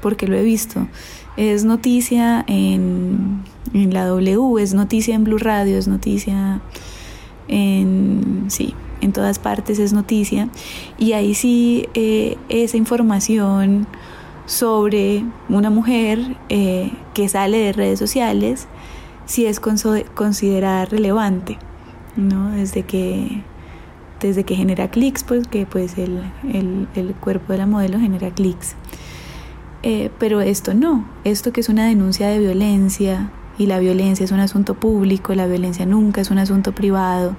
porque lo he visto. Es noticia en, la W, es noticia en Blue Radio, es noticia en... sí, en todas partes es noticia. Y ahí sí eh, esa información sobre una mujer eh, que sale de redes sociales sí es considerada relevante. ¿No? Desde que, desde que genera clics, pues que pues el, el, cuerpo de la modelo genera clics. Eh, pero esto no, esto que es una denuncia de violencia y la violencia es un asunto público, la violencia nunca es un asunto privado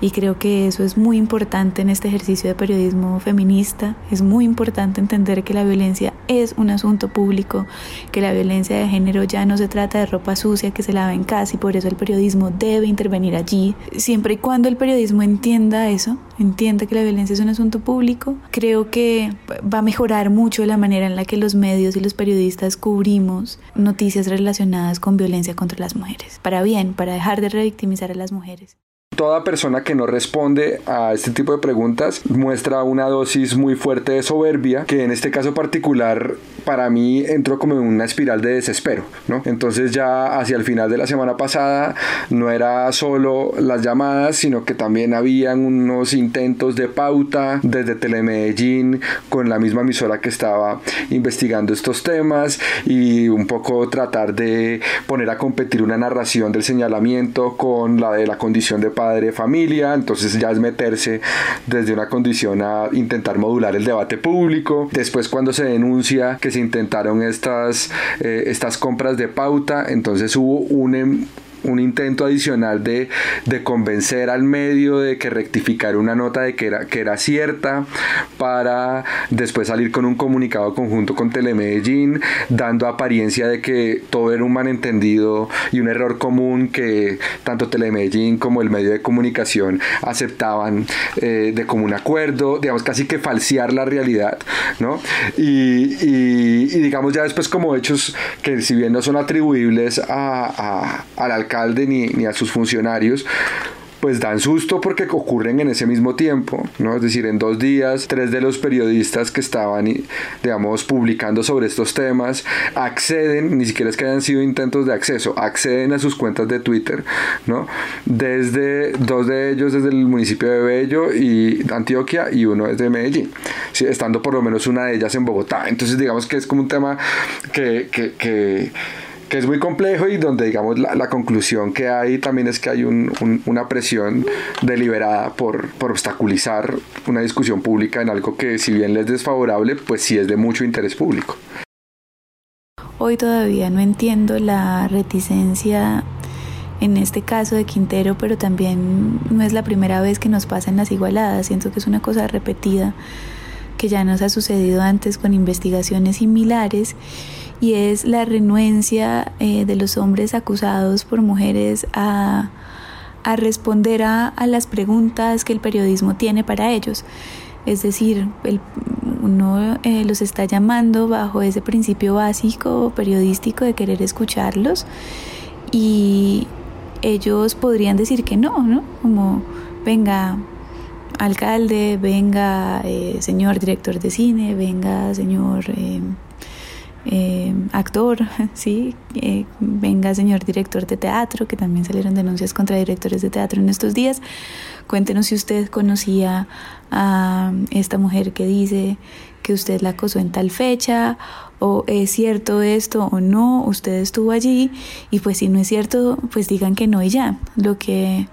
y creo que eso es muy importante en este ejercicio de periodismo feminista. Es muy importante entender que la violencia es un asunto público, que la violencia de género ya no se trata de ropa sucia que se lava en casa y por eso el periodismo debe intervenir allí. Siempre y cuando el periodismo entienda eso, entienda que la violencia es un asunto público, creo que va a mejorar mucho la manera en la que los medios y los periodistas cubrimos noticias relacionadas con violencia contra las mujeres. Para bien, para dejar de revictimizar a las mujeres. Toda persona que no responde a este tipo de preguntas muestra una dosis muy fuerte de soberbia que en este caso particular para mí entró como en una espiral de desespero, ¿no? Entonces ya hacia el final de la semana pasada no era solo las llamadas, sino que también habían unos intentos de pauta desde Telemedellín con la misma emisora que estaba investigando estos temas y un poco tratar de poner a competir una narración del señalamiento con la de la condición de padre familia, entonces ya es meterse desde una condición a intentar modular el debate público. Después cuando se denuncia que se intentaron estas, eh, estas compras de pauta, entonces hubo un, em, un intento adicional de, de, convencer al medio de que rectificar una nota de que era, que era cierta para después salir con un comunicado conjunto con Telemedellín dando apariencia de que todo era un malentendido y un error común que tanto Telemedellín como el medio de comunicación aceptaban eh, de común acuerdo, digamos casi que falsear la realidad, ¿no? Y, digamos ya después como hechos que si bien no son atribuibles a, al alcalde, ni, a sus funcionarios, pues dan susto porque ocurren en ese mismo tiempo, ¿no? Es decir, en dos días, tres de los periodistas que estaban, digamos, publicando sobre estos temas, acceden, ni siquiera es que hayan sido intentos de acceso, acceden a sus cuentas de Twitter, ¿no? Desde, dos de ellos desde el municipio de Bello y Antioquia y uno desde Medellín, estando por lo menos una de ellas en Bogotá. Entonces, digamos que es como un tema que, que que es muy complejo y donde digamos la, conclusión que hay también es que hay una presión deliberada por, por, obstaculizar una discusión pública en algo que si bien les es desfavorable, pues sí es de mucho interés público. Hoy todavía no entiendo la reticencia en este caso de Quintero, pero también no es la primera vez que nos pasan las igualadas, siento que es una cosa repetida que ya nos ha sucedido antes con investigaciones similares y es la renuencia eh, de los hombres acusados por mujeres a, responder a, las preguntas que el periodismo tiene para ellos. Es decir, el, uno eh, los está llamando bajo ese principio básico periodístico de querer escucharlos y ellos podrían decir que no, ¿no? Como, venga, alcalde, venga, eh, señor director de cine, venga, señor eh, actor, ¿sí? Eh, venga señor director de teatro, que también salieron denuncias contra directores de teatro en estos días. Cuéntenos si usted conocía a esta mujer que dice que usted la acosó en tal fecha, o es cierto esto o no, usted estuvo allí, y pues si no es cierto, pues digan que no y ya. Lo que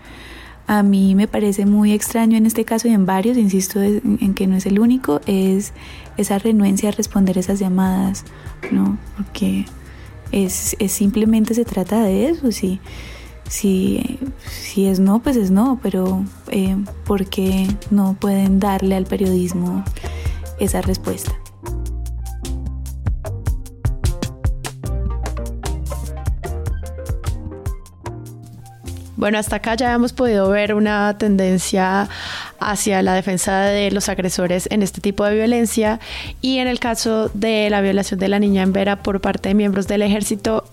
a mí me parece muy extraño en este caso y en varios, insisto en que no es el único, es esa renuencia a responder esas llamadas, ¿no? Porque es, simplemente se trata de eso, sí. Si, es no, pues es no, pero eh, ¿por qué no pueden darle al periodismo esa respuesta? Bueno, hasta acá ya hemos podido ver una tendencia hacia la defensa de los agresores en este tipo de violencia. Y en el caso de la violación de la niña en Vera por parte de miembros del ejército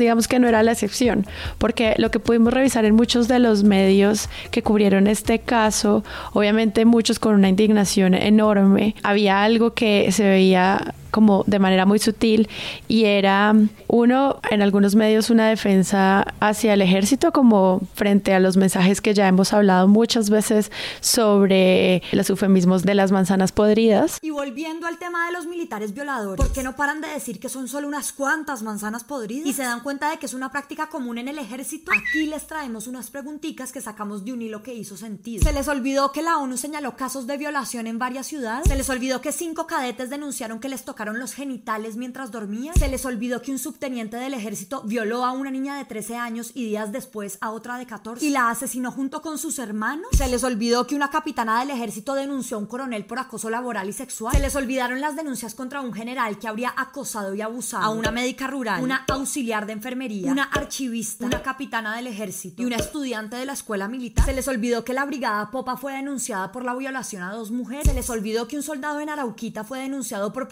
digamos que no era la excepción, porque lo que pudimos revisar en muchos de los medios que cubrieron este caso, obviamente muchos con una indignación enorme, había algo que se veía como de manera muy sutil y era uno en algunos medios una defensa hacia el ejército como frente a los mensajes que ya hemos hablado muchas veces sobre los eufemismos de las manzanas podridas. Y volviendo al tema de los militares violadores, ¿por qué no paran de decir que son solo unas cuantas manzanas podridas? Y se dan cuenta de que es una práctica común en el ejército. Aquí les traemos unas preguntitas que sacamos de un hilo que hizo sentido. Se les olvidó que la ONU señaló casos de violación en varias ciudades. Se les olvidó que cinco cadetes denunciaron que les tocaron los genitales mientras dormían. Se les olvidó que un subteniente del ejército violó a una niña de 13 años y días después a otra de 14 y la asesinó junto con sus hermanos. Se les olvidó que una capitana del ejército denunció a un coronel por acoso laboral y sexual. Se les olvidaron las denuncias contra un general que habría acosado y abusado a una médica rural, una auxiliar de enfermería, una archivista, una capitana del ejército y una estudiante de la escuela militar. Se les olvidó que la brigada Popa fue denunciada por la violación a dos mujeres. Se les olvidó que un soldado en Arauquita fue denunciado por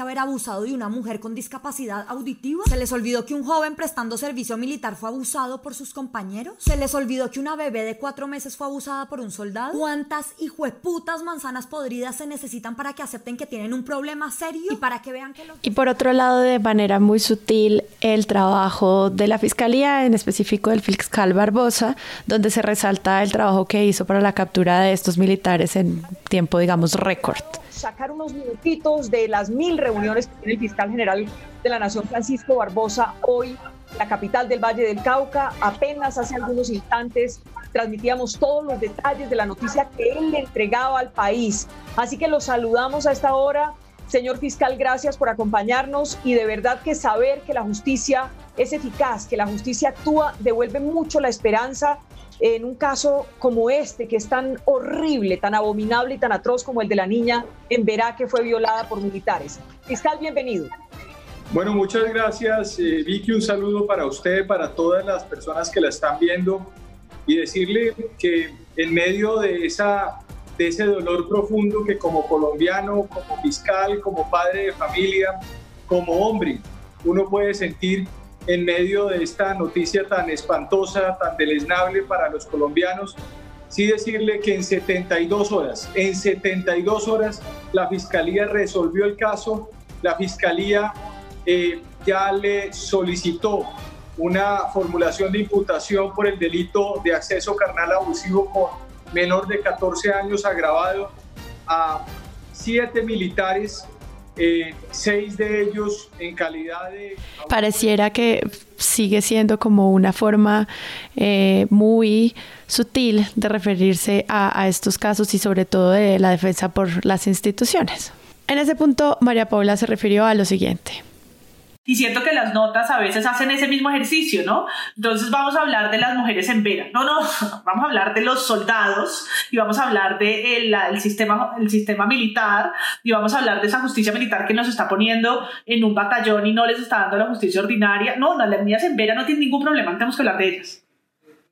haber abusado de una mujer con discapacidad auditiva? ¿Se les olvidó que un joven prestando servicio militar fue abusado por sus compañeros? ¿Se les olvidó que una bebé de cuatro meses fue abusada por un soldado? ¿Cuántas hijueputas manzanas podridas se necesitan para que acepten que tienen un problema serio y para que vean que lo... Y por otro lado, de manera muy sutil, el trabajo de la Fiscalía, en específico del fiscal Barbosa, donde se resalta el trabajo que hizo para la captura de estos militares en tiempo, digamos, récord sacar unos minutitos de las mil reuniones que tiene el fiscal general de la Nación, Francisco Barbosa, hoy en la capital del Valle del Cauca. Apenas hace algunos instantes transmitíamos todos los detalles de la noticia que él le entregaba al país. Así que los saludamos a esta hora. Señor fiscal, gracias por acompañarnos y de verdad que saber que la justicia es eficaz, que la justicia actúa, devuelve mucho la esperanza en un caso como este, que es tan horrible, tan abominable y tan atroz como el de la niña en Verá que fue violada por militares. Fiscal, bienvenido. Bueno, muchas gracias, eh, Vicky. Un saludo para usted, para todas las personas que la están viendo y decirle que en medio de, esa, de ese dolor profundo que como colombiano, como fiscal, como padre de familia, como hombre, uno puede sentir en medio de esta noticia tan espantosa, tan deleznable para los colombianos, sí decirle que en 72 horas, en 72 horas, la Fiscalía resolvió el caso, la Fiscalía eh, ya le solicitó una formulación de imputación por el delito de acceso carnal abusivo con menor de 14 años agravado a siete militares eh, seis de ellos en calidad de... Pareciera que sigue siendo como una forma eh, muy sutil de referirse a, a estos casos y sobre todo de la defensa por las instituciones. En ese punto, María Paula se refirió a lo siguiente. Y siento que las notas a veces hacen ese mismo ejercicio, ¿no? Entonces vamos a hablar de las mujeres en Vera. No, no, vamos a hablar de los soldados y vamos a hablar de el sistema, el sistema militar y vamos a hablar de esa justicia militar que nos está poniendo en un batallón y no les está dando la justicia ordinaria. No, las niñas en Vera no tienen ningún problema, tenemos que hablar de ellas.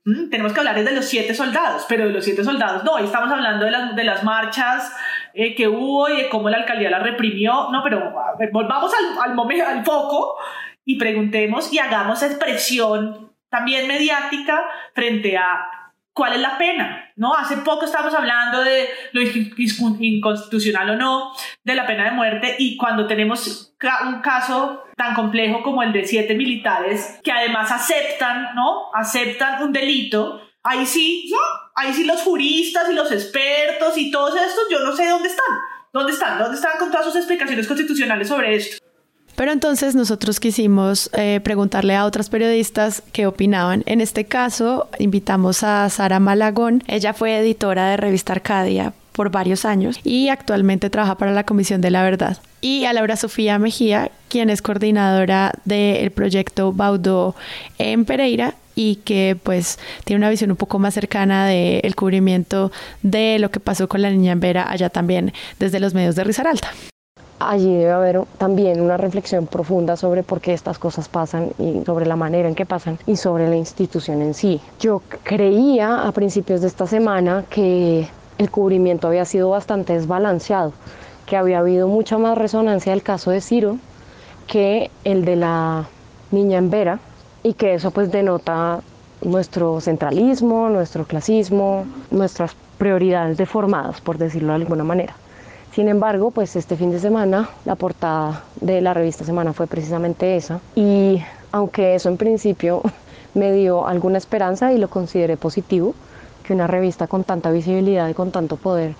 ¿Mm? Tenemos que hablar de los siete soldados, pero de los siete soldados no, ahí estamos hablando de las, de las marchas eh, que hubo y de cómo la alcaldía la reprimió. No, pero volvamos al, al, momento, al foco y preguntemos y hagamos expresión también mediática frente a cuál es la pena, ¿no? Hace poco estábamos hablando de lo inconstitucional o no, de la pena de muerte y cuando tenemos un caso tan complejo como el de siete militares que además aceptan, ¿no? Aceptan un delito, ahí sí, ¿no? ahí sí los juristas y los expertos y todos estos, yo no sé dónde están. ¿Dónde están? ¿Dónde están con todas sus explicaciones constitucionales sobre esto? Pero entonces nosotros quisimos eh, preguntarle a otras periodistas qué opinaban. En este caso, invitamos a Sara Malagón. Ella fue editora de Revista Arcadia por varios años y actualmente trabaja para la Comisión de la Verdad. Y a Laura Sofía Mejía, quien es coordinadora del proyecto Baudó en Pereira y que pues tiene una visión un poco más cercana del cubrimiento de lo que pasó con la niña en Vera allá también desde los medios de Risaralda allí debe haber también una reflexión profunda sobre por qué estas cosas pasan y sobre la manera en que pasan y sobre la institución en sí. Yo creía a principios de esta semana que el cubrimiento había sido bastante desbalanceado, que había habido mucha más resonancia del caso de Ciro que el de la niña en Vera y que eso pues denota nuestro centralismo, nuestro clasismo, nuestras prioridades deformadas, por decirlo de alguna manera. Sin embargo, pues este fin de semana la portada de la revista Semana fue precisamente esa y aunque eso en principio me dio alguna esperanza y lo consideré positivo, que una revista con tanta visibilidad y con tanto poder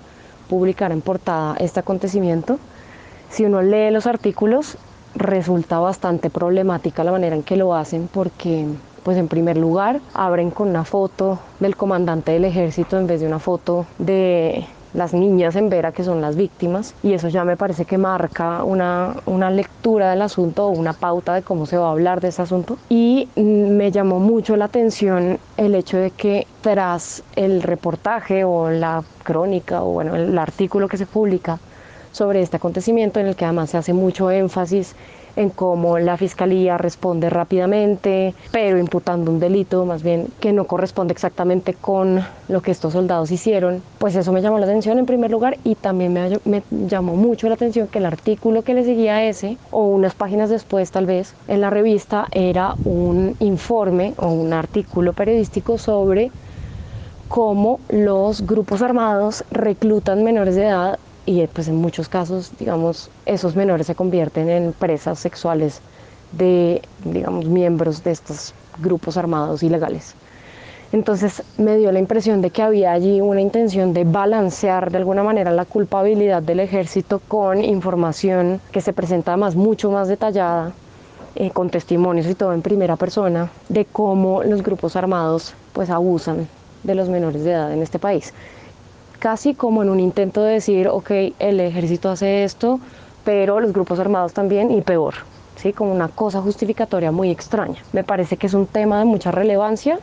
publicara en portada este acontecimiento, si uno lee los artículos resulta bastante problemática la manera en que lo hacen porque pues en primer lugar abren con una foto del comandante del ejército en vez de una foto de las niñas en Vera, que son las víctimas, y eso ya me parece que marca una, una lectura del asunto o una pauta de cómo se va a hablar de ese asunto. Y me llamó mucho la atención el hecho de que tras el reportaje o la crónica o bueno, el artículo que se publica sobre este acontecimiento en el que además se hace mucho énfasis en cómo la fiscalía responde rápidamente, pero imputando un delito más bien que no corresponde exactamente con lo que estos soldados hicieron. Pues eso me llamó la atención en primer lugar y también me, llamó mucho la atención que el artículo que le seguía a ese, o unas páginas después tal vez, en la revista era un informe o un artículo periodístico sobre cómo los grupos armados reclutan menores de edad y pues en muchos casos, digamos, esos menores se convierten en presas sexuales de, digamos, miembros de estos grupos armados ilegales. Entonces me dio la impresión de que había allí una intención de balancear de alguna manera la culpabilidad del ejército con información que se presenta además mucho más detallada, eh, con testimonios y todo en primera persona, de cómo los grupos armados pues abusan de los menores de edad en este país casi como en un intento de decir, ok, el ejército hace esto, pero los grupos armados también y peor, ¿sí? como una cosa justificatoria muy extraña. Me parece que es un tema de mucha relevancia,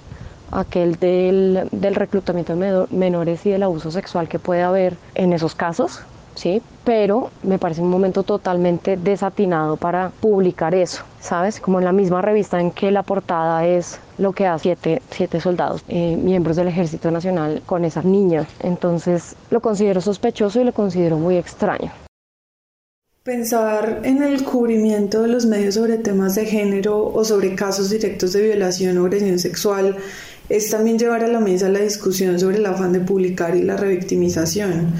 aquel del, del reclutamiento de menores y del abuso sexual que puede haber en esos casos, ¿sí? Pero me parece un momento totalmente desatinado para publicar eso, ¿sabes? Como en la misma revista en que la portada es lo que hace siete, siete soldados, eh, miembros del Ejército Nacional, con esa niña. Entonces lo considero sospechoso y lo considero muy extraño. Pensar en el cubrimiento de los medios sobre temas de género o sobre casos directos de violación o agresión sexual es también llevar a la mesa la discusión sobre el afán de publicar y la revictimización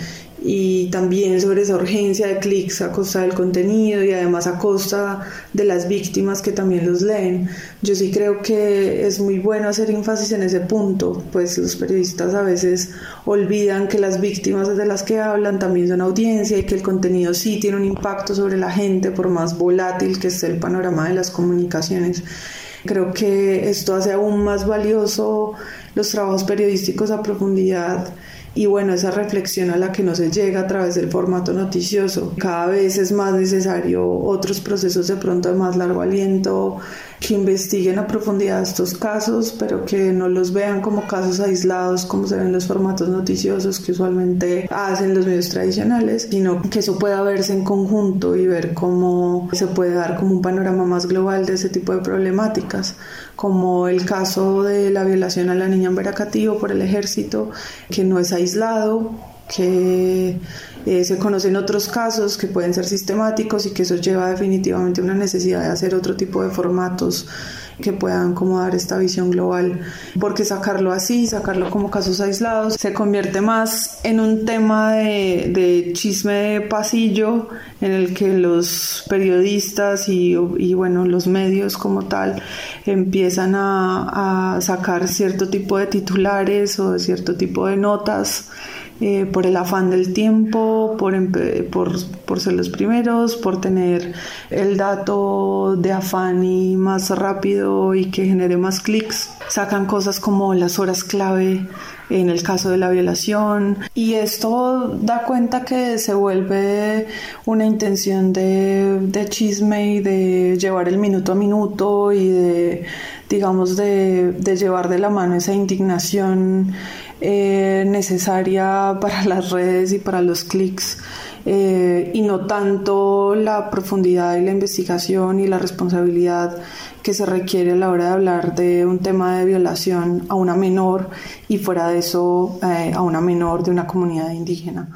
y también sobre esa urgencia de clics a costa del contenido y además a costa de las víctimas que también los leen. Yo sí creo que es muy bueno hacer énfasis en ese punto, pues los periodistas a veces olvidan que las víctimas de las que hablan también son audiencia y que el contenido sí tiene un impacto sobre la gente por más volátil que esté el panorama de las comunicaciones. Creo que esto hace aún más valioso los trabajos periodísticos a profundidad y bueno, esa reflexión a la que no se llega a través del formato noticioso. Cada vez es más necesario otros procesos de pronto de más largo aliento, que investiguen a profundidad estos casos, pero que no los vean como casos aislados como se ven en los formatos noticiosos que usualmente hacen los medios tradicionales, sino que eso pueda verse en conjunto y ver cómo se puede dar como un panorama más global de ese tipo de problemáticas, como el caso de la violación a la niña en Veracatío por el ejército, que no es aislado, que eh, se conocen otros casos que pueden ser sistemáticos y que eso lleva definitivamente a una necesidad de hacer otro tipo de formatos que puedan como dar esta visión global, porque sacarlo así, sacarlo como casos aislados, se convierte más en un tema de, chisme de pasillo en el que los periodistas y, bueno, los medios como tal empiezan a, a sacar cierto tipo de titulares o de cierto tipo de notas eh, por el afán del tiempo, por, por, por, ser los primeros, por tener el dato de afán y más rápido y que genere más clics. Sacan cosas como las horas clave en el caso de la violación y esto da cuenta que se vuelve una intención de, de chisme y de llevar el minuto a minuto y de digamos de, de llevar de la mano esa indignación eh, necesaria para las redes y para los clics eh, y no tanto la profundidad y la investigación y la responsabilidad que se requiere a la hora de hablar de un tema de violación a una menor y fuera de eso eh, a una menor de una comunidad indígena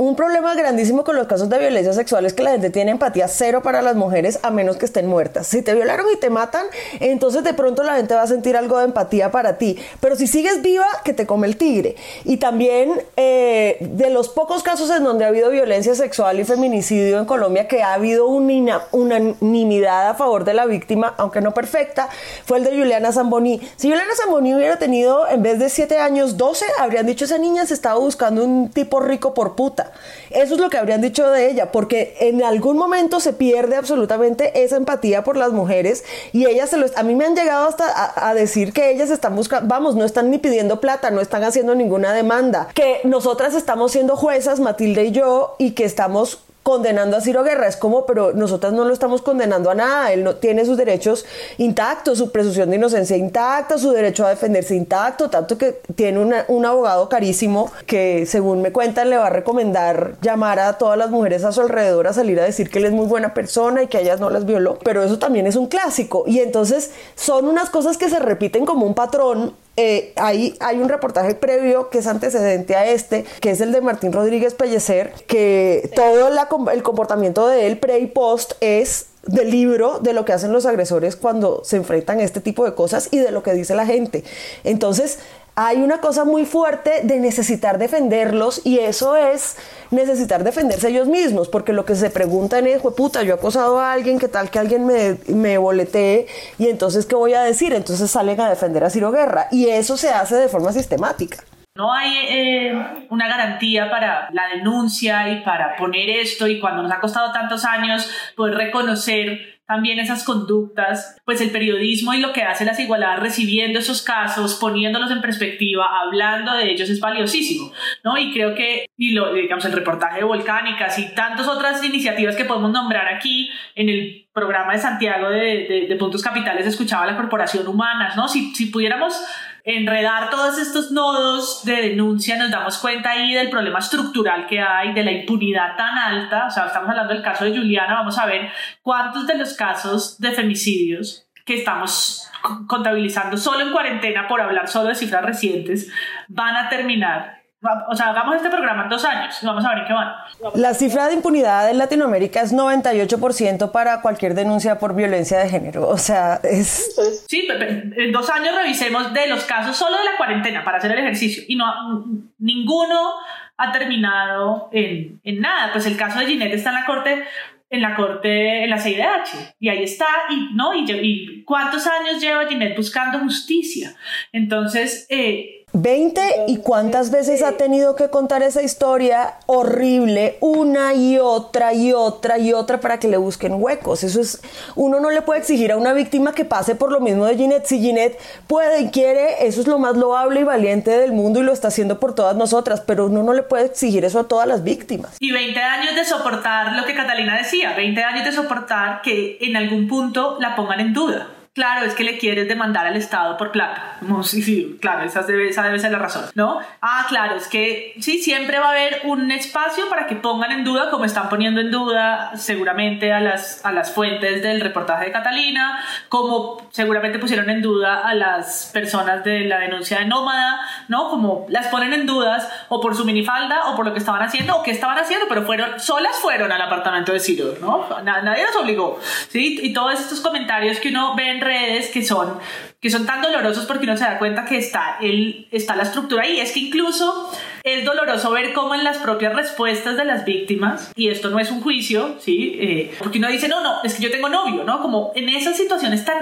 un problema grandísimo con los casos de violencia sexual es que la gente tiene empatía cero para las mujeres a menos que estén muertas. Si te violaron y te matan, entonces de pronto la gente va a sentir algo de empatía para ti. Pero si sigues viva, que te come el tigre. Y también eh, de los pocos casos en donde ha habido violencia sexual y feminicidio en Colombia, que ha habido una unanimidad a favor de la víctima, aunque no perfecta, fue el de Juliana Zamboni. Si Juliana Zamboni hubiera tenido en vez de 7 años 12, habrían dicho esa niña se estaba buscando un tipo rico por puta. Eso es lo que habrían dicho de ella, porque en algún momento se pierde absolutamente esa empatía por las mujeres y ellas se lo... A mí me han llegado hasta a, decir que ellas están buscando, vamos, no están ni pidiendo plata, no están haciendo ninguna demanda, que nosotras estamos siendo juezas, Matilde y yo, y que estamos condenando a Ciro Guerra. Es como, pero nosotras no lo estamos condenando a nada. Él no tiene sus derechos intactos, su presunción de inocencia intacta, su derecho a defenderse intacto, tanto que tiene un abogado carísimo que, según me cuentan, le va a recomendar llamar a todas las mujeres a su alrededor a salir a decir que él es muy buena persona y que ellas no las violó. Pero eso también es un clásico. Y entonces son unas cosas que se repiten como un patrón eh, hay, un reportaje previo que es antecedente a este, que es el de Martín Rodríguez Pellecer, que todo el comportamiento de él pre y post es del libro de lo que hacen los agresores cuando se enfrentan a este tipo de cosas y de lo que dice la gente. Entonces, hay una cosa muy fuerte de necesitar defenderlos y eso es necesitar defenderse ellos mismos, porque lo que se preguntan es, puta, yo he acosado a alguien, ¿qué tal que alguien me, me boletee? Y entonces, ¿qué voy a decir? Entonces salen a defender a Ciro Guerra y eso se hace de forma sistemática. No hay eh, una garantía para la denuncia y para poner esto y cuando nos ha costado tantos años poder reconocer también esas conductas, pues el periodismo y lo que hace las igualadas recibiendo esos casos, poniéndolos en perspectiva, hablando de ellos es valiosísimo, ¿no? Y creo que, y lo, digamos, el reportaje de Volcánicas y tantas otras iniciativas que podemos nombrar aquí en el programa de Santiago de, de, Puntos Capitales, escuchaba la Corporación Humanas, ¿no? Si, si pudiéramos enredar todos estos nodos de denuncia, nos damos cuenta ahí del problema estructural que hay, de la impunidad tan alta, o sea, estamos hablando del caso de Juliana, vamos a ver cuántos de los casos de femicidios que estamos contabilizando solo en cuarentena por hablar solo de cifras recientes van a terminar o sea, hagamos este programa en dos años y vamos a ver en qué van. La cifra de impunidad en Latinoamérica es 98% para cualquier denuncia por violencia de género. O sea, es... Sí, en dos años revisemos de los casos solo de la cuarentena para hacer el ejercicio y no ninguno ha terminado en, en nada. Pues el caso de Ginette está en la corte en la corte, en la CIDH, y ahí está, y, ¿no? Y, y cuántos años lleva Ginette buscando justicia. Entonces, eh, 20 y cuántas veces ha tenido que contar esa historia horrible una y otra y otra y otra para que le busquen huecos. Eso es, uno no le puede exigir a una víctima que pase por lo mismo de Ginette. Si Ginette puede y quiere, eso es lo más loable y valiente del mundo y lo está haciendo por todas nosotras, pero uno no le puede exigir eso a todas las víctimas. Y 20 años de soportar lo que Catalina decía, 20 años de soportar que en algún punto la pongan en duda claro, es que le quieres demandar al Estado por plata. sí, sí, claro, esa debe, esa debe ser la razón, ¿no? Ah, claro, es que sí, siempre va a haber un espacio para que pongan en duda, como están poniendo en duda seguramente a las, a las fuentes del reportaje de Catalina, como seguramente pusieron en duda a las personas de la denuncia de Nómada, ¿no? Como las ponen en dudas o por su minifalda o por lo que estaban haciendo o qué estaban haciendo, pero fueron, solas fueron al apartamento de Ciro, ¿no? Nadie las obligó, ¿sí? Y todos estos comentarios que uno ve redes que son, que son tan dolorosos porque uno se da cuenta que está, el, está la estructura ahí. Es que incluso es doloroso ver cómo en las propias respuestas de las víctimas, y esto no es un juicio, ¿sí? Eh, porque uno dice, no, no, es que yo tengo novio, ¿no? Como en esas situaciones tan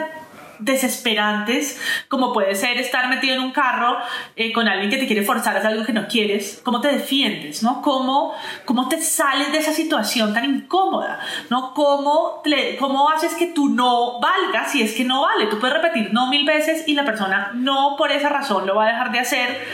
desesperantes, como puede ser estar metido en un carro eh, con alguien que te quiere forzar a hacer algo que no quieres, cómo te defiendes, ¿no? ¿Cómo, cómo te sales de esa situación tan incómoda, ¿no? ¿Cómo, ¿Cómo haces que tú no valgas si es que no vale? Tú puedes repetir no mil veces y la persona no por esa razón lo va a dejar de hacer,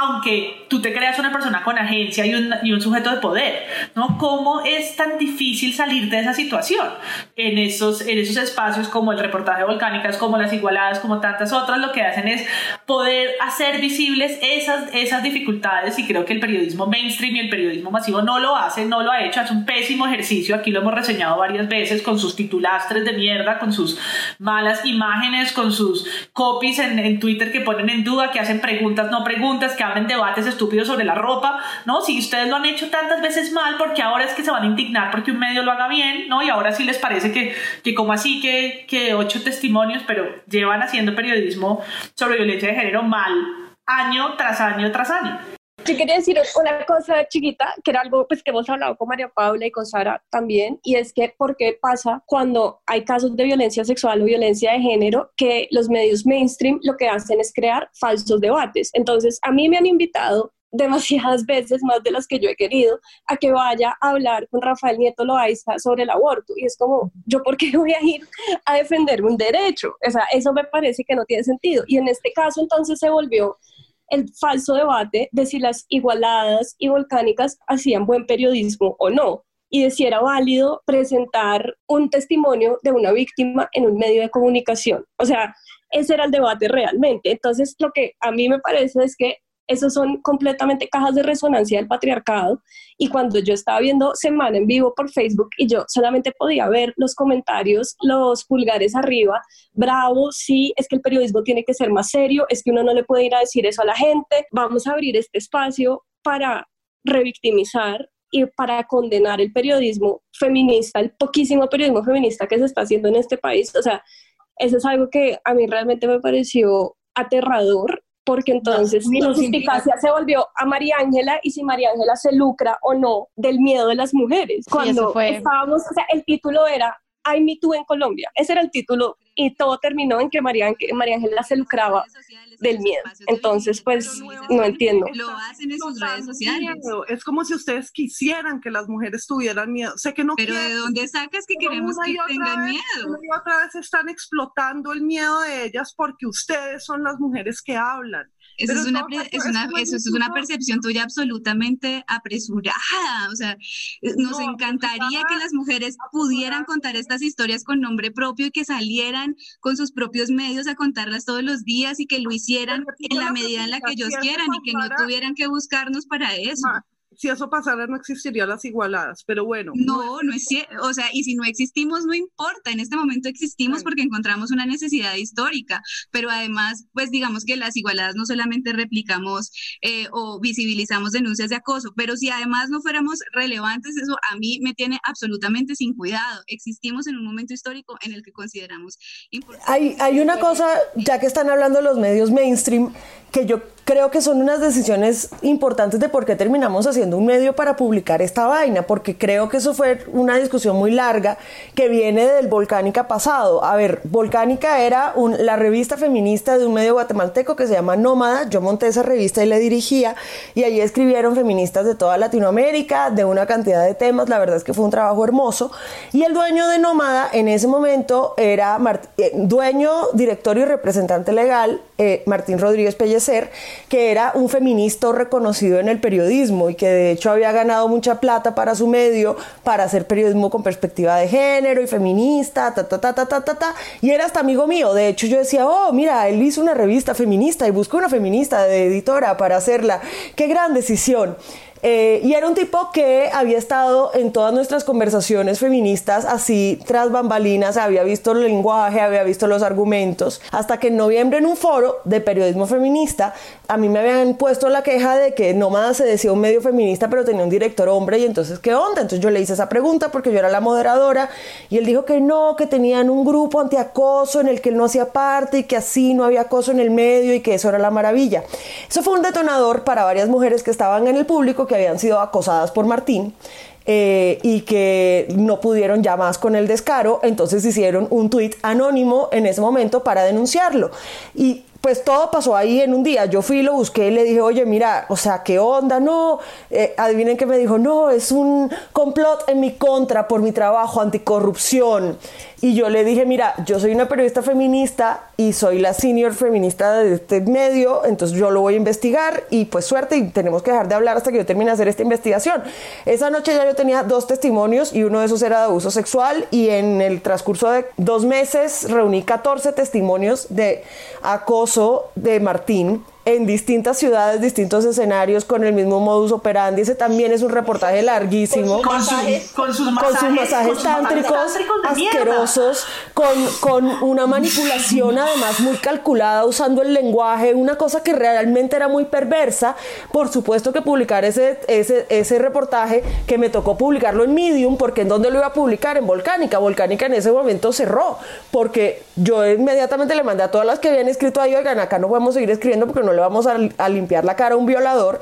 aunque tú te creas una persona con agencia y un, y un sujeto de poder, ¿no? ¿Cómo es tan difícil salir de esa situación? En esos, en esos espacios como el reportaje volcánicas, como las igualadas, como tantas otras, lo que hacen es poder hacer visibles esas, esas dificultades y creo que el periodismo mainstream y el periodismo masivo no lo hace, no lo ha hecho, es un pésimo ejercicio, aquí lo hemos reseñado varias veces con sus titulastres de mierda, con sus malas imágenes, con sus copies en, en Twitter que ponen en duda, que hacen preguntas, no preguntas, que debates estúpidos sobre la ropa, ¿no? Si ustedes lo han hecho tantas veces mal, porque ahora es que se van a indignar porque un medio lo haga bien, ¿no? Y ahora sí les parece que, que como así que, que ocho testimonios, pero llevan haciendo periodismo sobre violencia de género mal año tras año tras año. Yo quería decir una cosa chiquita, que era algo pues, que hemos hablado con María Paula y con Sara también, y es que por qué pasa cuando hay casos de violencia sexual o violencia de género que los medios mainstream lo que hacen es crear falsos debates. Entonces, a mí me han invitado demasiadas veces, más de las que yo he querido, a que vaya a hablar con Rafael Nieto Loaiza sobre el aborto. Y es como, ¿yo por qué voy a ir a defender un derecho? O sea, eso me parece que no tiene sentido. Y en este caso entonces se volvió el falso debate de si las igualadas y volcánicas hacían buen periodismo o no y de si era válido presentar un testimonio de una víctima en un medio de comunicación. O sea, ese era el debate realmente. Entonces, lo que a mí me parece es que esos son completamente cajas de resonancia del patriarcado. Y cuando yo estaba viendo Semana en vivo por Facebook y yo solamente podía ver los comentarios, los pulgares arriba, bravo, sí, es que el periodismo tiene que ser más serio, es que uno no le puede ir a decir eso a la gente, vamos a abrir este espacio para revictimizar y para condenar el periodismo feminista, el poquísimo periodismo feminista que se está haciendo en este país. O sea, eso es algo que a mí realmente me pareció aterrador porque entonces la justicia se volvió a María Ángela y si María Ángela se lucra o no del miedo de las mujeres. Cuando estábamos, o sea, el título era hay Me Too en Colombia. Ese era el título y todo terminó en que María, María Ángela se lucraba del miedo. Entonces, pues, no entiendo. Lo hacen en sus redes sociales. Es como si ustedes quisieran que las mujeres tuvieran miedo. Sé que no Pero ¿de dónde sacas que queremos que tengan miedo? Y otra vez están explotando el miedo de ellas porque ustedes son las mujeres que hablan. Eso es, una, es, una, eso es una percepción tuya absolutamente apresurada. O sea, eh, nos encantaría que las mujeres pudieran contar estas historias con nombre propio y que salieran con sus propios medios a contarlas todos los días y que lo hicieran en la medida en la que ellos quieran y que no tuvieran que buscarnos para eso si eso pasara no existirían las igualadas, pero bueno. No, no es cierto, o sea, y si no existimos no importa, en este momento existimos porque encontramos una necesidad histórica, pero además, pues digamos que las igualadas no solamente replicamos eh, o visibilizamos denuncias de acoso, pero si además no fuéramos relevantes, eso a mí me tiene absolutamente sin cuidado. Existimos en un momento histórico en el que consideramos importante. Hay, hay una cosa, ya que están hablando los medios mainstream, que yo creo que son unas decisiones importantes de por qué terminamos haciendo un medio para publicar esta vaina, porque creo que eso fue una discusión muy larga que viene del Volcánica pasado. A ver, Volcánica era la revista feminista de un medio guatemalteco que se llama Nómada. Yo monté esa revista y la dirigía, y allí escribieron feministas de toda Latinoamérica, de una cantidad de temas. La verdad es que fue un trabajo hermoso. Y el dueño de Nómada en ese momento era eh, dueño, director y representante legal eh, Martín Rodríguez Pellecer, que era un feminista reconocido en el periodismo y que de hecho había ganado mucha plata para su medio para hacer periodismo con perspectiva de género y feminista, ta, ta, ta, ta, ta, ta, ta. Y era hasta amigo mío. De hecho, yo decía, oh, mira, él hizo una revista feminista y buscó una feminista de editora para hacerla. Qué gran decisión. Eh, y era un tipo que había estado en todas nuestras conversaciones feministas así tras bambalinas, había visto el lenguaje, había visto los argumentos, hasta que en noviembre en un foro de periodismo feminista, a mí me habían puesto la queja de que Nómada se decía un medio feminista, pero tenía un director hombre, y entonces, ¿qué onda? Entonces yo le hice esa pregunta porque yo era la moderadora, y él dijo que no, que tenían un grupo antiacoso en el que él no hacía parte y que así no había acoso en el medio y que eso era la maravilla. Eso fue un detonador para varias mujeres que estaban en el público que habían sido acosadas por Martín. eh, y que no pudieron ya más con el descaro, entonces hicieron un tuit anónimo en ese momento para denunciarlo. Y pues todo pasó ahí en un día. Yo fui, lo busqué y le dije, oye, mira, o sea, ¿qué onda? No, eh, adivinen que me dijo, no, es un complot en mi contra por mi trabajo anticorrupción. Y yo le dije, mira, yo soy una periodista feminista y soy la senior feminista de este medio, entonces yo lo voy a investigar y pues suerte y tenemos que dejar de hablar hasta que yo termine de hacer esta investigación. Esa noche ya yo tenía dos testimonios y uno de esos era de abuso sexual y en el transcurso de dos meses reuní 14 testimonios de acoso de Martín en distintas ciudades, distintos escenarios, con el mismo modus operandi. Ese también es un reportaje larguísimo. Con, con, sus masajes, tántricos, asquerosos, con, con una manipulación además muy calculada, usando el lenguaje, una cosa que realmente era muy perversa. Por supuesto que publicar ese, ese, ese reportaje, que me tocó publicarlo en Medium, porque ¿en dónde lo iba a publicar? En Volcánica. Volcánica en ese momento cerró, porque yo inmediatamente le mandé a todas las que habían escrito ahí, oigan, acá no podemos seguir escribiendo porque no vamos a, limpiar la cara a un violador.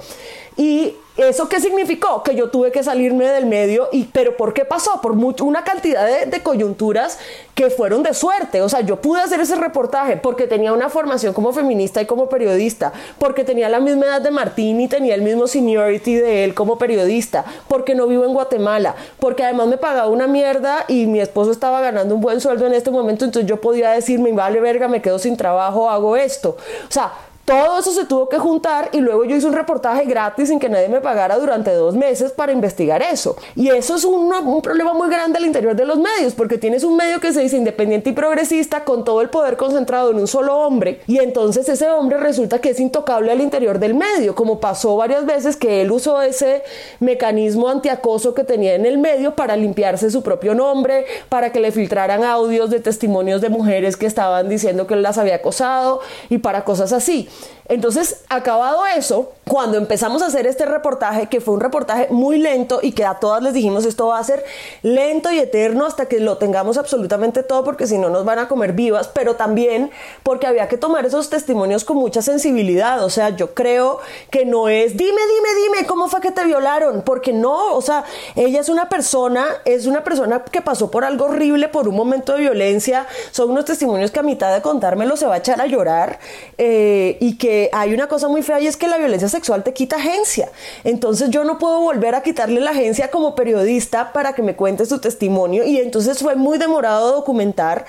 Y ¿Eso qué significó? Que yo tuve que salirme del medio, y, pero ¿por qué pasó? Por mucho, una cantidad de, de, coyunturas que fueron de suerte. O sea, yo pude hacer ese reportaje porque tenía una formación como feminista y como periodista, porque tenía la misma edad de Martín y tenía el mismo seniority de él como periodista, porque no vivo en Guatemala, porque además me pagaba una mierda y mi esposo estaba ganando un buen sueldo en este momento, entonces yo podía decirme, vale verga, me quedo sin trabajo, hago esto. O sea, todo eso se tuvo que juntar y luego yo hice un reportaje gratis sin que nadie me pagara durante dos meses para investigar eso. Y eso es un, problema muy grande al interior de los medios, porque tienes un medio que se dice independiente y progresista con todo el poder concentrado en un solo hombre y entonces ese hombre resulta que es intocable al interior del medio, como pasó varias veces que él usó ese mecanismo antiacoso que tenía en el medio para limpiarse su propio nombre, para que le filtraran audios de testimonios de mujeres que estaban diciendo que él las había acosado y para cosas así. Entonces, acabado eso, cuando empezamos a hacer este reportaje, que fue un reportaje muy lento y que a todas les dijimos esto va a ser lento y eterno hasta que lo tengamos absolutamente todo, porque si no nos van a comer vivas, pero también porque había que tomar esos testimonios con mucha sensibilidad. O sea, yo creo que no es dime, dime, dime cómo fue que te violaron, porque no, o sea, ella es una persona, es una persona que pasó por algo horrible, por un momento de violencia. Son unos testimonios que a mitad de contármelo se va a echar a llorar eh, y que hay una cosa muy fea y es que la violencia sexual te quita agencia. Entonces yo no puedo volver a quitarle la agencia como periodista para que me cuente su testimonio y entonces fue muy demorado documentar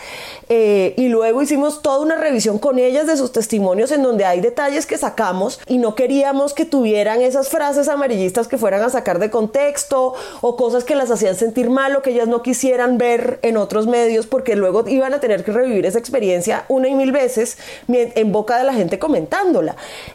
eh, y luego hicimos toda una revisión con ellas de sus testimonios en donde hay detalles que sacamos y no queríamos que tuvieran esas frases amarillistas que fueran a sacar de contexto o cosas que las hacían sentir mal o que ellas no quisieran ver en otros medios porque luego iban a tener que revivir esa experiencia una y mil veces en boca de la gente comentando.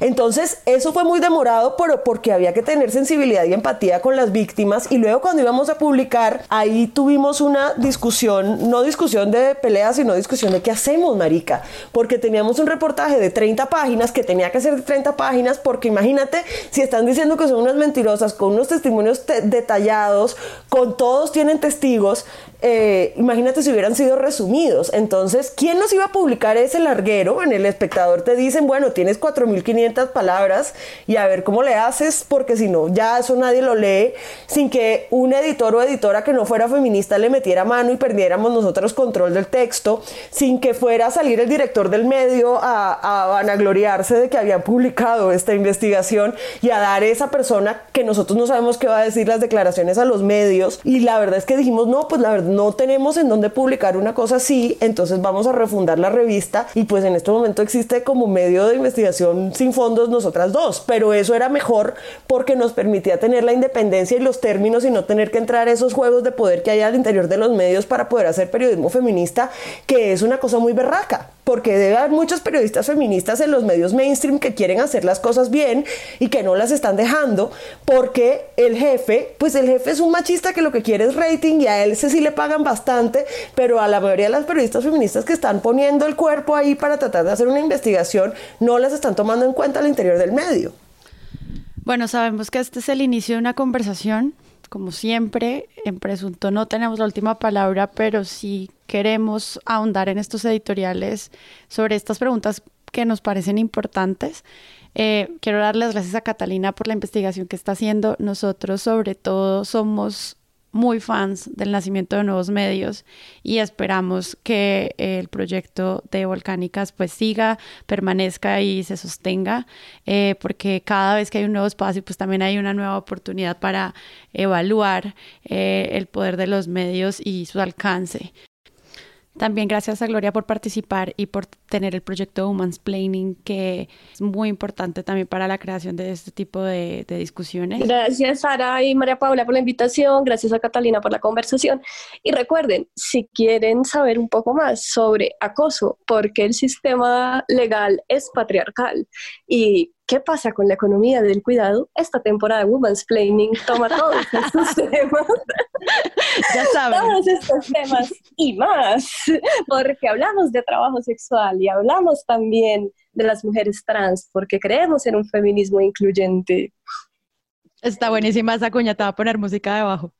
Entonces, eso fue muy demorado pero porque había que tener sensibilidad y empatía con las víctimas y luego cuando íbamos a publicar, ahí tuvimos una discusión, no discusión de pelea, sino discusión de qué hacemos, marica, porque teníamos un reportaje de 30 páginas que tenía que ser de 30 páginas porque imagínate si están diciendo que son unas mentirosas con unos testimonios detallados, con todos tienen testigos, eh, imagínate si hubieran sido resumidos. Entonces, ¿quién nos iba a publicar ese larguero? En el espectador te dicen, bueno, tienes 4.500 palabras y a ver cómo le haces, porque si no, ya eso nadie lo lee, sin que un editor o editora que no fuera feminista le metiera mano y perdiéramos nosotros control del texto, sin que fuera a salir el director del medio a, a vanagloriarse de que había publicado esta investigación y a dar esa persona que nosotros no sabemos qué va a decir las declaraciones a los medios. Y la verdad es que dijimos, no, pues la verdad no tenemos en dónde publicar una cosa así, entonces vamos a refundar la revista y pues en este momento existe como medio de investigación sin fondos nosotras dos, pero eso era mejor porque nos permitía tener la independencia y los términos y no tener que entrar a esos juegos de poder que hay al interior de los medios para poder hacer periodismo feminista, que es una cosa muy berraca porque debe haber muchos periodistas feministas en los medios mainstream que quieren hacer las cosas bien y que no las están dejando, porque el jefe, pues el jefe es un machista que lo que quiere es rating y a él sí le pagan bastante, pero a la mayoría de las periodistas feministas que están poniendo el cuerpo ahí para tratar de hacer una investigación, no las están tomando en cuenta al interior del medio. Bueno, sabemos que este es el inicio de una conversación como siempre, en Presunto no tenemos la última palabra, pero sí queremos ahondar en estos editoriales sobre estas preguntas que nos parecen importantes. Eh, quiero darles gracias a Catalina por la investigación que está haciendo. Nosotros sobre todo somos muy fans del nacimiento de nuevos medios y esperamos que el proyecto de Volcánicas pues siga, permanezca y se sostenga, eh, porque cada vez que hay un nuevo espacio pues también hay una nueva oportunidad para evaluar eh, el poder de los medios y su alcance. También gracias a Gloria por participar y por tener el proyecto Woman's Planning, que es muy importante también para la creación de este tipo de, de, discusiones. Gracias, Sara y María Paula, por la invitación. Gracias a Catalina por la conversación. Y recuerden, si quieren saber un poco más sobre acoso, porque el sistema legal es patriarcal y ¿Qué pasa con la economía del cuidado? Esta temporada de Women's Planning toma todos estos temas. Ya saben. Todos estos temas y más, porque hablamos de trabajo sexual y hablamos también de las mujeres trans, porque creemos en un feminismo incluyente. Está buenísima esa cuña, te va a poner música debajo.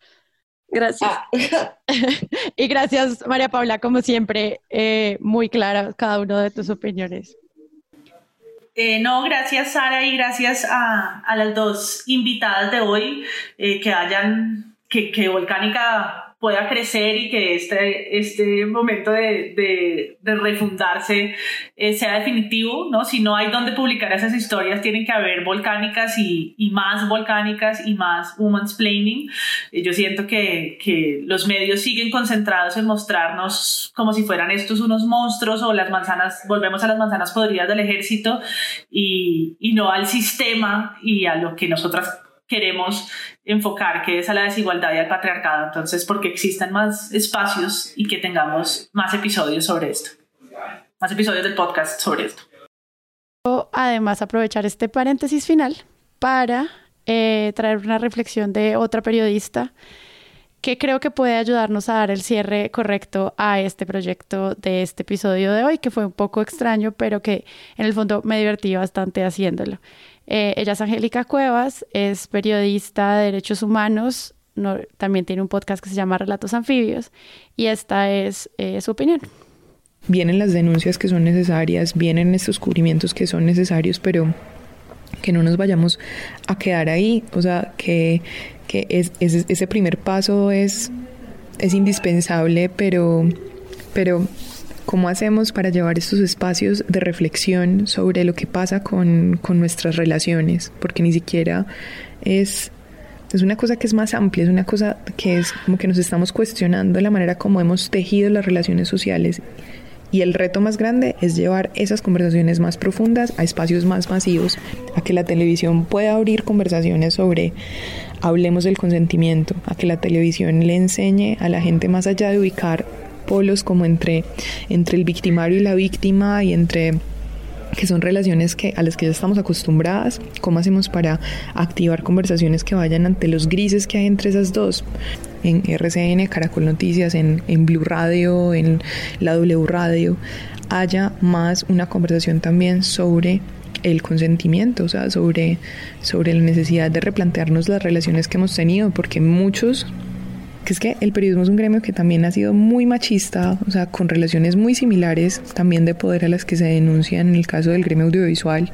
Gracias. y gracias, María Paula, como siempre, eh, muy clara cada uno de tus opiniones. Eh, no, gracias Sara y gracias a, a las dos invitadas de hoy eh, que hayan, que, que Volcánica pueda crecer y que este, este momento de, de, de refundarse eh, sea definitivo, ¿no? Si no hay donde publicar esas historias, tienen que haber volcánicas y, y más volcánicas y más woman's planning. Eh, yo siento que, que, los medios siguen concentrados en mostrarnos como si fueran estos unos monstruos o las manzanas, volvemos a las manzanas podridas del ejército y, y no al sistema y a lo que nosotras queremos enfocar, que es a la desigualdad y al patriarcado. Entonces, porque existan más espacios y que tengamos más episodios sobre esto, más episodios del podcast sobre esto. Además, aprovechar este paréntesis final para eh, traer una reflexión de otra periodista que creo que puede ayudarnos a dar el cierre correcto a este proyecto de este episodio de hoy, que fue un poco extraño, pero que en el fondo me divertí bastante haciéndolo. Eh, ella es Angélica Cuevas, es periodista de derechos humanos, también tiene un podcast que se llama Relatos Anfibios y esta es eh, su opinión. Vienen las denuncias que son necesarias, vienen estos cubrimientos que son necesarios, pero que no nos vayamos a quedar ahí, o sea, que, que es, ese primer paso es, es indispensable, pero, pero ¿Cómo hacemos para llevar estos espacios de reflexión sobre lo que pasa con, con nuestras relaciones? Porque ni siquiera es, es una cosa que es más amplia, es una cosa que es como que nos estamos cuestionando la manera como hemos tejido las relaciones sociales. Y el reto más grande es llevar esas conversaciones más profundas a espacios más masivos, a que la televisión pueda abrir conversaciones sobre hablemos del consentimiento, a que la televisión le enseñe a la gente más allá de ubicar polos como entre, entre el victimario y la víctima y entre que son relaciones que, a las que ya estamos acostumbradas, cómo hacemos para activar conversaciones que vayan ante los grises que hay entre esas dos. En RCN, Caracol Noticias, en, en Blue Radio, en la W Radio, haya más una conversación también sobre el consentimiento, o sea, sobre, sobre la necesidad de replantearnos las relaciones que hemos tenido, porque muchos que es que el periodismo es un gremio que también ha sido muy machista, o sea, con relaciones muy similares también de poder a las que se denuncian en el caso del gremio audiovisual.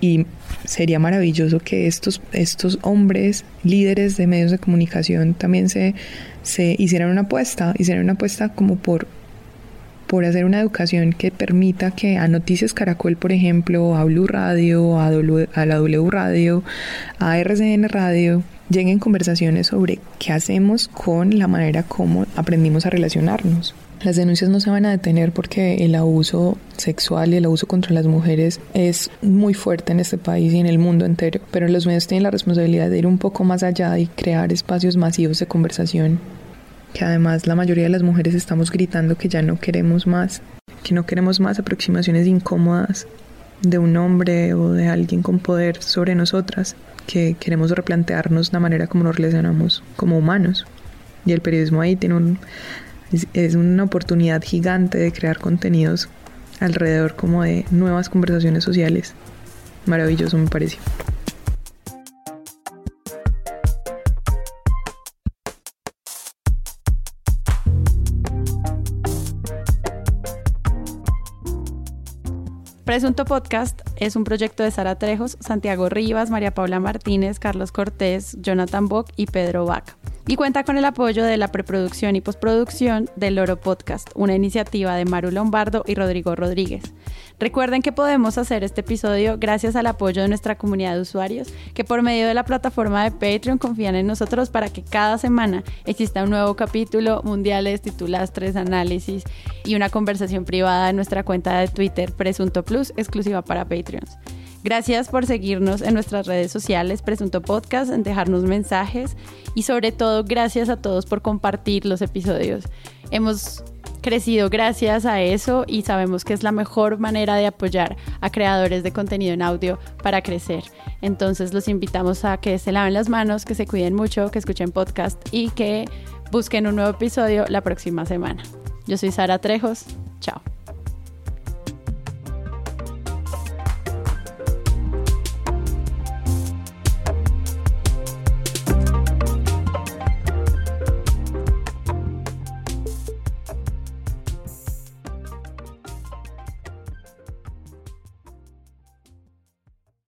Y sería maravilloso que estos, estos hombres, líderes de medios de comunicación, también se, se hicieran una apuesta, hicieran una apuesta como por, por hacer una educación que permita que a Noticias Caracol, por ejemplo, a Blue Radio, a, a la W Radio, a RCN Radio, lleguen conversaciones sobre qué hacemos con la manera como aprendimos a relacionarnos. Las denuncias no se van a detener porque el abuso sexual y el abuso contra las mujeres es muy fuerte en este país y en el mundo entero, pero los medios tienen la responsabilidad de ir un poco más allá y crear espacios masivos de conversación, que además la mayoría de las mujeres estamos gritando que ya no queremos más, que no queremos más aproximaciones incómodas de un hombre o de alguien con poder sobre nosotras que queremos replantearnos la manera como nos relacionamos como humanos. Y el periodismo ahí tiene un, es, una oportunidad gigante de crear contenidos alrededor como de nuevas conversaciones sociales. Maravilloso me parece. Presunto Podcast es un proyecto de Sara Trejos, Santiago Rivas, María Paula Martínez, Carlos Cortés, Jonathan Bock y Pedro Vaca. y cuenta con el apoyo de la preproducción y postproducción del Loro Podcast, una iniciativa de Maru Lombardo y Rodrigo Rodríguez. Recuerden que podemos hacer este episodio gracias al apoyo de nuestra comunidad de usuarios que por medio de la plataforma de Patreon confían en nosotros para que cada semana exista un nuevo capítulo, mundiales, titulastres, análisis y una conversación privada en nuestra cuenta de Twitter Presunto Plus exclusiva para Patreons. Gracias por seguirnos en nuestras redes sociales, Presunto Podcast, en dejarnos mensajes y sobre todo gracias a todos por compartir los episodios. Hemos crecido gracias a eso y sabemos que es la mejor manera de apoyar a creadores de contenido en audio para crecer. Entonces los invitamos a que se laven las manos, que se cuiden mucho, que escuchen podcast y que busquen un nuevo episodio la próxima semana. Yo soy Sara Trejos. Chao.